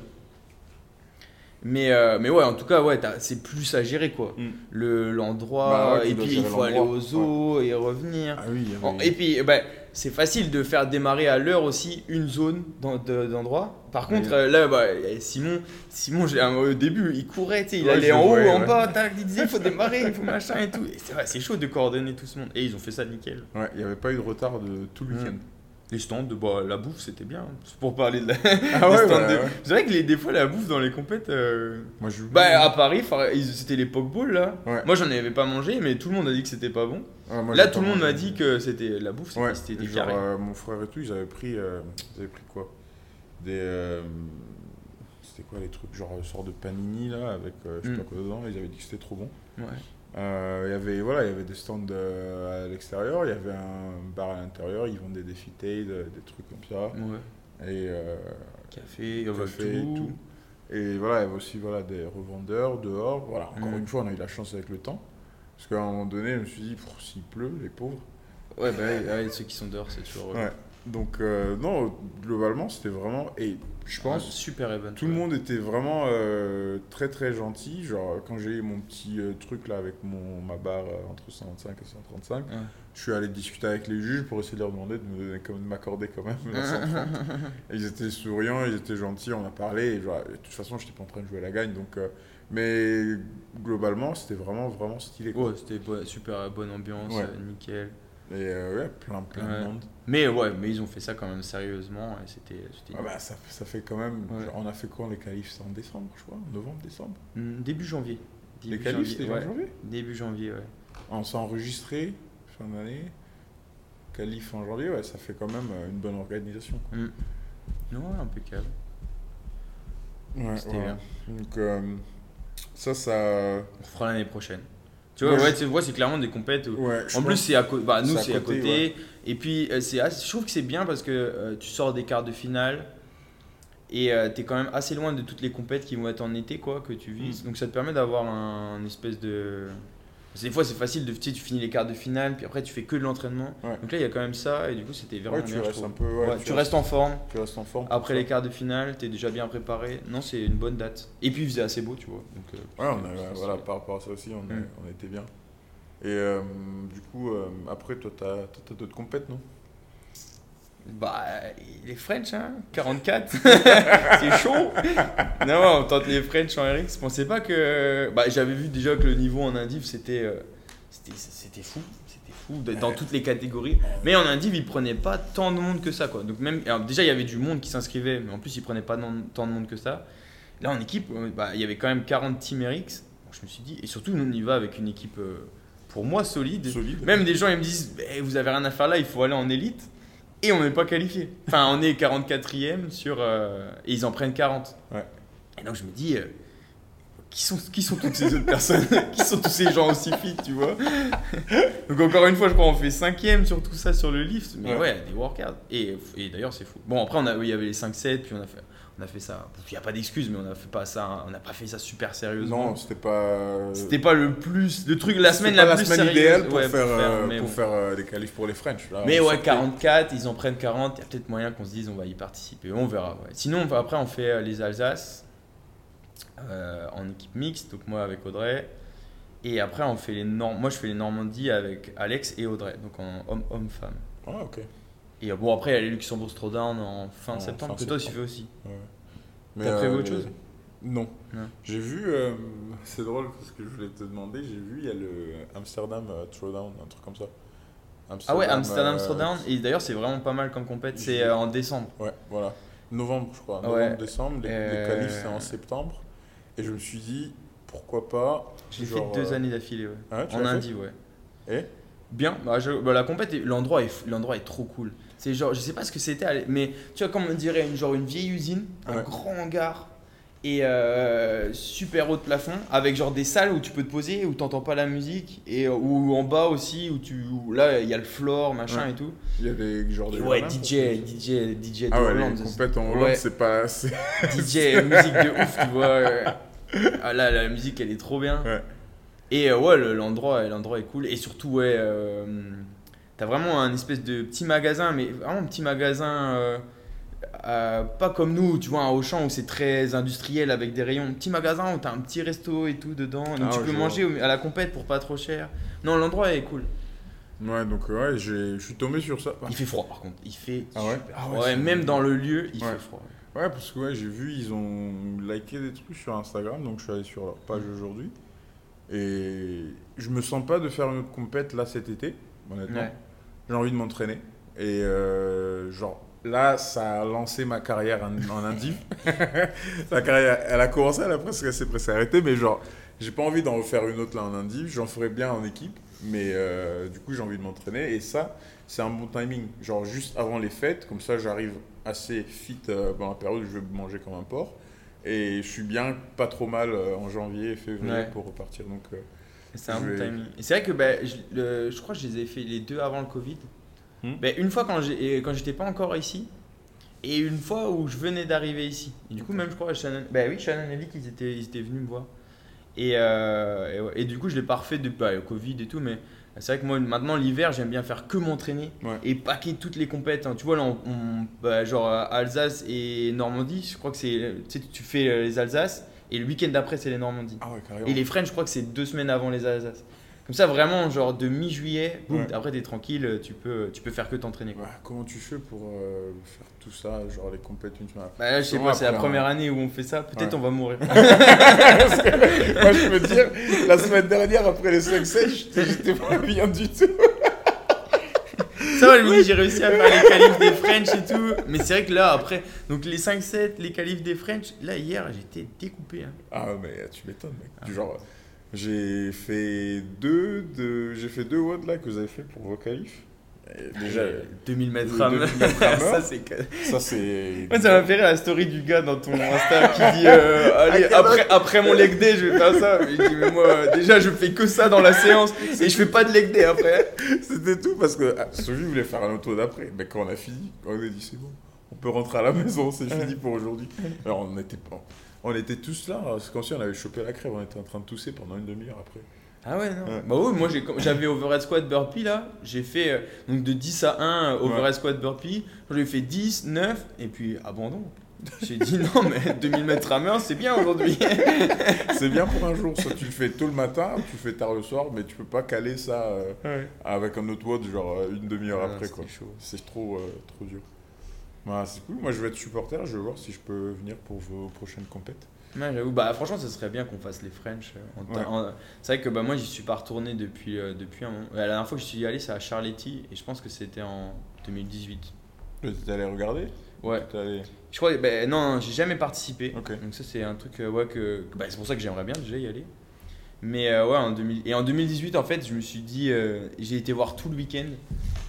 Mais, euh, mais ouais, en tout cas, ouais, c'est plus à gérer quoi. Mm. Le- L'endroit, Bah ouais, et puis il faut aller au zoo et revenir. Ah oui, et puis, bah, c'est facile de faire démarrer à l'heure aussi une zone d'en- de- d'endroit. Par contre, Oui. euh, là, bah, Simon, Simon au début, il courait, il Ouais, allait en haut, en bas, tac, il disait, il faut démarrer, il faut machin et tout. C'est chaud de coordonner tout ce monde. Et ils ont fait ça nickel. Ouais, il n'y avait pas eu de retard de tout le Mm. Les stands, de, bah, la bouffe, c'était bien. C'est Pour parler de la. Ah ouais, stands de- ouais. C'est vrai que les, des fois, la bouffe dans les compètes. euh, Moi, je Bah, à Paris, c'était les pokeballs là. Ouais. Moi, j'en avais pas mangé, mais tout le monde a dit que c'était pas bon. Ouais, moi, là, tout le monde m'a dit que c'était la bouffe, c'était Ouais, c'était genre, euh, mon frère et tout, ils avaient pris, euh, ils avaient pris quoi? Des. c'était quoi les trucs Genre, une sorte de panini là, avec je sais Mm. pas quoi dedans. Ils avaient dit que c'était trop bon. Euh, Il y avait voilà, il y avait des stands euh, à l'extérieur, il y avait un bar à l'intérieur, ils vendaient des fitailles, des trucs comme ça. Ouais. Et euh, Café, café, tout. tout. Et voilà, il y avait aussi voilà, des revendeurs dehors. Voilà, encore Mm. une fois, on a eu la chance avec le temps. Parce qu'à un moment donné, je me suis dit, s'il pleut, les pauvres. Ouais, bah ouais, ouais, ceux qui sont dehors, c'est toujours. Ouais. Donc, euh, non, globalement, c'était vraiment. Et je pense, super event. tout le monde était vraiment euh, très très gentil. Genre, quand j'ai eu mon petit euh, truc là avec mon, ma barre entre 125 et 135, Ouais. je suis allé discuter avec les juges pour essayer de leur demander de me donner- de m'accorder quand même la 130. Et ils étaient souriants, ils étaient gentils, on a parlé. Et genre, de toute façon, j'étais pas en train de jouer à la gagne. Donc, mais globalement, c'était vraiment vraiment stylé. quoi. Ouais, c'était super bonne ambiance, Ouais. nickel. Et euh, ouais, plein plein Ouais. de monde. Mais ouais, mais ils ont fait ça quand même sérieusement et c'était. Ah bah, ça, ça fait quand même. Ouais. genre, on a fait quoi les qualifs C'est en décembre, je crois Novembre, décembre Hmm, Début janvier. Début Les qualifs, c'était ouais. janvier Début janvier, ouais. On s'est enregistré, fin d'année. Qualif en janvier, ouais, ça fait quand même euh, une bonne organisation. quoi. Hmm. Non, ouais, impeccable. Ouais, C'était bien. Donc, euh, ça, ça. On fera l'année prochaine. Tu vois, ouais, je- c'est clairement des compètes Ouais, En plus, c'est à côté. Bah, nous, c'est à côté, ouais. Et puis, euh, c'est assez- je trouve que c'est bien parce que euh, tu sors des quarts de finale et tu es quand même assez loin de toutes les compètes qui vont être en été, quoi, que tu vises. Mm. Donc, ça te permet d'avoir un, espèce de. Parce que des fois, c'est facile de. Tu sais, tu finis les quarts de finale, puis après, tu fais que de l'entraînement. Ouais. Donc là, il y a quand même ça, et du coup, c'était vraiment Ouais, tu bien. restes trouve. un peu. ouais, Ouais, tu restes en forme. tu restes en forme. pour Après les quarts de finale, tu es déjà bien préparé. Non, c'est une bonne date. Et puis, il faisait assez beau, tu vois. Donc, euh, on a, voilà, par rapport à ça aussi, on, était bien. Et euh, du coup, euh, après, toi, t'as toi, t'as d'autres compètes, non? Bah, les French, hein 44 C'est chaud Non, on tente les French en RX. Je pensais pas que. Bah, j'avais vu déjà que le niveau en Indiv, c'était. euh, c'était fou. C'était fou dans toutes les catégories. Mais en Indiv, ils prenaient pas tant de monde que ça, quoi. Donc, même. alors, déjà, il y avait du monde qui s'inscrivait, mais en plus, ils prenaient pas tant de monde que ça. Là, en équipe, euh, bah, il y avait quand même 40 team RX. Bon, je me suis dit. Et surtout, nous, on y va avec une équipe, euh, pour moi, solide. Solide. Même des gens, ils me disent Eh, Vous avez rien à faire là, il faut aller en élite. Et on n'est pas qualifié. Enfin, on est 44e sur. euh, et ils en prennent 40. Ouais. Et donc je me dis euh, qui, sont, qui sont toutes ces autres personnes? Qui sont tous ces gens aussi fit, tu vois? Donc encore une fois, je crois qu'on fait 5e sur tout ça sur le lift. Mais Ouais. ouais, des workouts. Et, et d'ailleurs, c'est fou. Bon, après, on a, il y avait les 5-7, puis on a fait. On a fait ça. Il n'y a pas d'excuse, mais on a fait pas ça. On n'a pas fait ça super sérieusement. Non, c'était pas. C'était pas le plus. Le truc, la semaine pas la, la plus semaine sérieuse. idéale pour Ouais, faire, euh, pour bon. faire euh, des qualifs pour les French. Là, Mais on ouais, sortait- 44, ils en prennent 40, il y a peut-être moyen qu'on se dise on va y participer. On verra. ouais. Sinon, on après, on fait euh, les Alsace euh, en équipe mixte, donc moi avec Audrey. Et après, on fait les Norm- moi je fais les Normandies avec Alex et Audrey, donc en homme-homme-femme. Ah, ok. Et euh, bon, après, il y a les Luxembourg Throwdown en fin En septembre, que toi aussi septembre. fais aussi. Ouais. T'as prévu autre mais- chose Non. Non. J'ai vu, euh, c'est drôle parce que je voulais te demander, j'ai vu, il y a le Amsterdam euh, Throwdown, un truc comme ça. Ah ouais, Amsterdam euh, Throwdown, et d'ailleurs, c'est vraiment pas mal comme compète, c'est euh, en décembre. Ouais, voilà. Novembre, je crois. Ouais. Novembre, décembre. Les, les Euh, qualifs, c'est en septembre. Et je me suis dit, pourquoi pas. J'ai fait genre, deux euh, années d'affilée, ouais. Ah en Indie, ouais. Et Bien, bah, je- bah, la compète, l'endroit est, l'endroit est trop cool. C'est genre, je sais pas ce que c'était, mais tu vois, comme on dirait une, genre une vieille usine, un grand hangar et euh, super haut de plafond, avec genre des salles où tu peux te poser, où t'entends pas la musique, et euh, ou en bas aussi, où tu, où là il y a le floor, machin Ouais. et tout. il y a des genres de. Et ouais, DJ. DJ, DJ de Ah ouais, Hollande, en Hollande, Ouais. c'est pas. c'est- DJ musique de ouf, tu vois. Ah là, la musique elle est trop bien. Ouais. Et euh, ouais, le- l'endroit, l'endroit est cool. Et surtout, ouais, euh, t'as vraiment un espèce de petit magasin, mais vraiment un petit magasin euh, euh, pas comme nous, tu vois, un Auchan où c'est très industriel avec des rayons. Petit magasin où t'as un petit resto et tout dedans. Donc Ah tu peux manger à la compète pour pas trop cher. Non, l'endroit est cool. Ouais, donc ouais, je suis tombé sur ça. Il fait froid par contre. Il fait Ah ouais? Ah ouais, Ouais, même dans le lieu, il fait froid. Ouais, parce que ouais, j'ai vu, ils ont liké des trucs sur Instagram, donc je suis allé sur leur page aujourd'hui. Et je me sens pas de faire une autre compète là cet été, honnêtement. Ouais. J'ai envie de m'entraîner. Et euh, genre, là, ça a lancé ma carrière en, en indiv. Ma carrière, elle a commencé, elle a presque, s'est presque arrêtée, mais genre, j'ai pas envie d'en refaire une autre là en indiv. J'en ferai bien en équipe, mais euh, du coup, j'ai envie de m'entraîner. Et ça, c'est un bon timing. Genre, juste avant les fêtes, comme ça, j'arrive assez fit euh, dans la période où je vais manger comme un porc. Et je suis bien, pas trop mal euh, en janvier et février Ouais. pour repartir. Donc, euh, C'est un bon vais- timing. C'est vrai que bah, je, le- je crois que je les ai fait les deux avant le Covid. Hmm. Bah, une fois quand j'ai- et quand j'étais pas encore ici, et une fois où je venais d'arriver ici. Et du coup, même je crois, Shannon, bah oui, Shannon et Vic, ils étaient, ils étaient venus me voir. Et, euh, et, du coup, je l'ai pas refait depuis bah, le Covid et tout, mais c'est vrai que moi, maintenant, l'hiver, j'aime bien faire que m'entraîner Ouais. et paquer toutes les compètes. hein. Tu vois, là, on, on- bah, genre euh, Alsace et Normandie, je crois que c'est. Tu sais, tu fais euh, les Alsaces et le week-end d'après, c'est les Normandies. ah ouais. Et les French, je crois que c'est deux semaines avant les Alsaces. Comme ça, vraiment, genre de mi-juillet, boum, Ouais. après t'es tranquille, tu peux, tu peux faire que t'entraîner. Ouais, comment tu fais pour euh, faire tout ça, genre les semaine Bah là, je sais pas, c'est la première année où on fait ça, peut-être Ouais. on va mourir. Moi, je peux dire, la semaine dernière, après les 5 7 j'étais pas bien du tout. ça oui, j'ai réussi à faire les qualifs des French et tout. Mais c'est vrai que là, après, donc les 5-7, les qualifs des French, là, hier, j'étais découpé. hein. Ah, mais tu m'étonnes, mec. Ah. Du genre, j'ai fait deux, de... j'ai fait deux WOD là que vous avez fait pour vos qualifs. Et déjà, Euh, 2000 mètres le à 2000 main. mètres à ça, c'est. que- ça c'est. Moi, ça m'a fait rire la story du gars dans ton Insta qui dit euh, Allez, quelle après, après mon leg day, je vais faire ça. Mais je dis Mais moi, déjà, je fais que ça dans la séance et je fais pas de leg day après. C'était tout parce que ah, Sophie voulait faire un auto d'après. Mais quand on a fini, quand on a dit c'est bon, on peut rentrer à la maison, c'est fini pour aujourd'hui. Alors on était, pas- on était tous là, c'est comme si on avait chopé la crève, on était en train de tousser pendant une demi-heure après. Ah ouais, non. Ouais. Bah oui, moi j'avais overhead squat burpee là. J'ai fait euh, donc de 10 à 1 euh, overhead squat burpee. J'ai fait 10, 9 et puis abandon. J'ai dit non, mais 2000 mètres rameur, c'est bien aujourd'hui. C'est bien pour un jour, soit tu le fais tôt le matin, tu le fais tard le soir, mais tu peux pas caler ça euh, avec un autre WOD genre une demi-heure Ah, après. C'est trop, euh, trop dur. Voilà, c'est cool, moi je vais être supporter, je vais voir si je peux venir pour vos prochaines compètes. Ouais, j'avoue. Bah franchement, ça serait bien qu'on fasse les French. euh, en- Ouais. en- C'est vrai que bah, moi j'y suis pas retourné depuis, euh, depuis un moment. La dernière fois que je suis allé, c'est à Charletti et je pense que c'était en 2018. Tu es allé regarder? Ouais. T'es allé... Je crois, bah, non, non, j'ai jamais participé. Donc ça c'est un truc euh, ouais que, bah, c'est pour ça que j'aimerais bien déjà y aller. Mais euh, ouais, en 2000 et en 2018 en fait, je me suis dit, j'ai été voir tout le week-end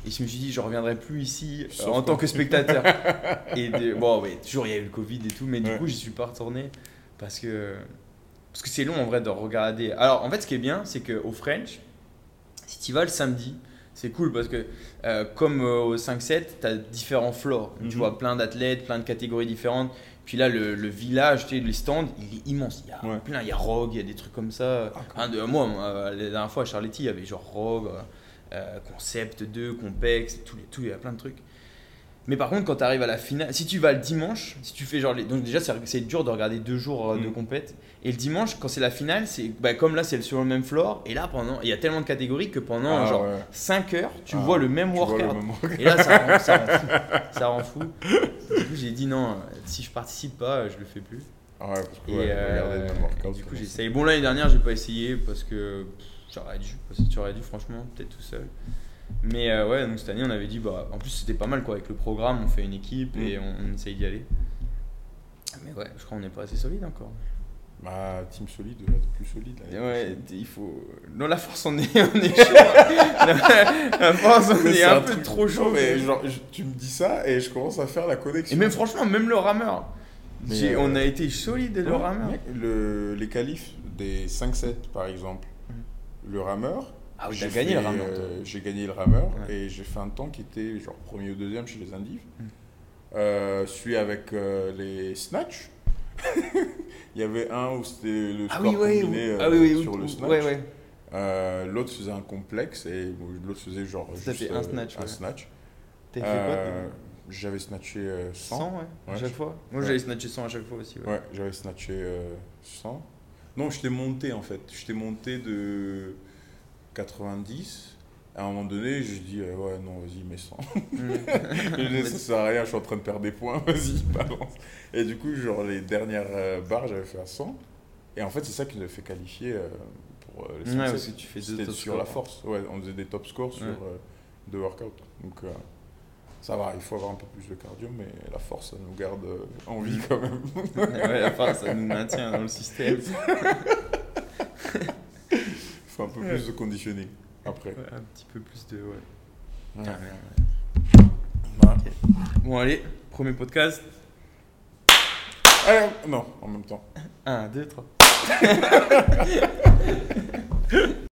et je me suis dit, je reviendrai plus ici euh, en tant que spectateur. et de- bon, ouais, toujours il y a eu le Covid et tout, mais du coup j'y suis pas retourné parce que parce que c'est long en vrai de regarder. Alors en fait, ce qui est bien, c'est que au French, si tu vas le samedi, c'est cool parce que euh, comme euh, au 5-7, tu as différents floors. Tu Mhm. vois plein d'athlètes, plein de catégories différentes. Puis là, le, le village, tu sais, les stands, il est immense. Il y a Ouais. plein, il y a Rogue, il y a des trucs comme ça. Ah, Un de, moi, moi, la dernière fois à Charletti, il y avait genre Rogue, euh, Concept 2, Compex, tout, les- tout, il y a plein de trucs. Mais par contre, quand tu arrives à la finale, si tu vas le dimanche, si tu fais genre les. Donc déjà, c'est dur de regarder deux jours euh, de Mm. compète. Et le dimanche, quand c'est la finale, c'est bah, comme là, c'est sur le même floor. Et là, pendant, il y a tellement de catégories que pendant Ah, genre ouais. 5 heures, tu Ah, vois le même Tu vois le workout. même workout. Et là, ça rend, ça rend fou. Ça rend fou. Du coup, j'ai dit non, si je participe pas, je le fais plus. Ah ouais, parce que Et ouais, euh, regarder le même workout, du coup, j'ai essayé. Bon, l'année dernière, j'ai pas essayé parce que pff, j'aurais dû. J'aurais dû, franchement, peut-être tout seul. Mais euh, ouais, donc cette année, on avait dit, bah, en plus, c'était pas mal quoi. Avec le programme, on fait une équipe et Mm. on, on essaye d'y aller. Mais ouais, je crois qu'on n'est pas assez solide encore. Bah, team solide, là, t'es plus solide. Là, Ouais, il faut. Non, la force, on est, on est chaud. la, force, on Mais est un, un peu trop chaud. Mais genre, je- tu me dis ça et je commence à faire la connexion. Et même franchement, même le rameur. J'ai- euh, On a été solide le Ouais, rameur. mec, le- les qualifs des 5-7 par exemple, le rameur. Ah oui, j'ai gagné fait, le rameur, euh, J'ai gagné le rameur et j'ai fait un temps qui était genre premier ou deuxième chez les Indives. Mm. Euh, celui avec euh, les snatch. Il y avait un où c'était le Ah score oui, ouais, combiné euh, Ah oui, sur le snatch. ouais, ouais. Euh, l'autre faisait un complexe et bon, l'autre faisait genre Ça juste, un snatch, un snatch. T'as fait quoi J'avais snatché euh, 100. 100, ouais, à chaque fois. Moi, j'avais snatché 100 à chaque fois aussi. Ouais. J'avais snatché euh, 100. Non, j'étais monté en fait. J'étais monté de 90. À un moment donné, je dis euh, ouais non vas-y mets 100. Mm. Je dis, ça sert à rien, je suis en train de perdre des points, vas-y balance. Et du coup genre les dernières euh, barres j'avais fait à 100. Et en fait c'est ça qui nous a fait qualifier euh, pour euh, les Ouais, 107. parce que tu fais top sur scores. la force. Ouais, on faisait des top scores sur Ouais. deux workouts. Donc ça va, il faut avoir un peu plus de cardio, mais la force ça nous garde en vie quand même. ouais, enfin, ça nous maintient dans le système. Il faut un peu plus de conditioning après. Ouais, un petit peu plus de. Ouais. Ouais. Ah. Bon, allez, premier podcast. Allez, non, en même temps. 1, 2, 3.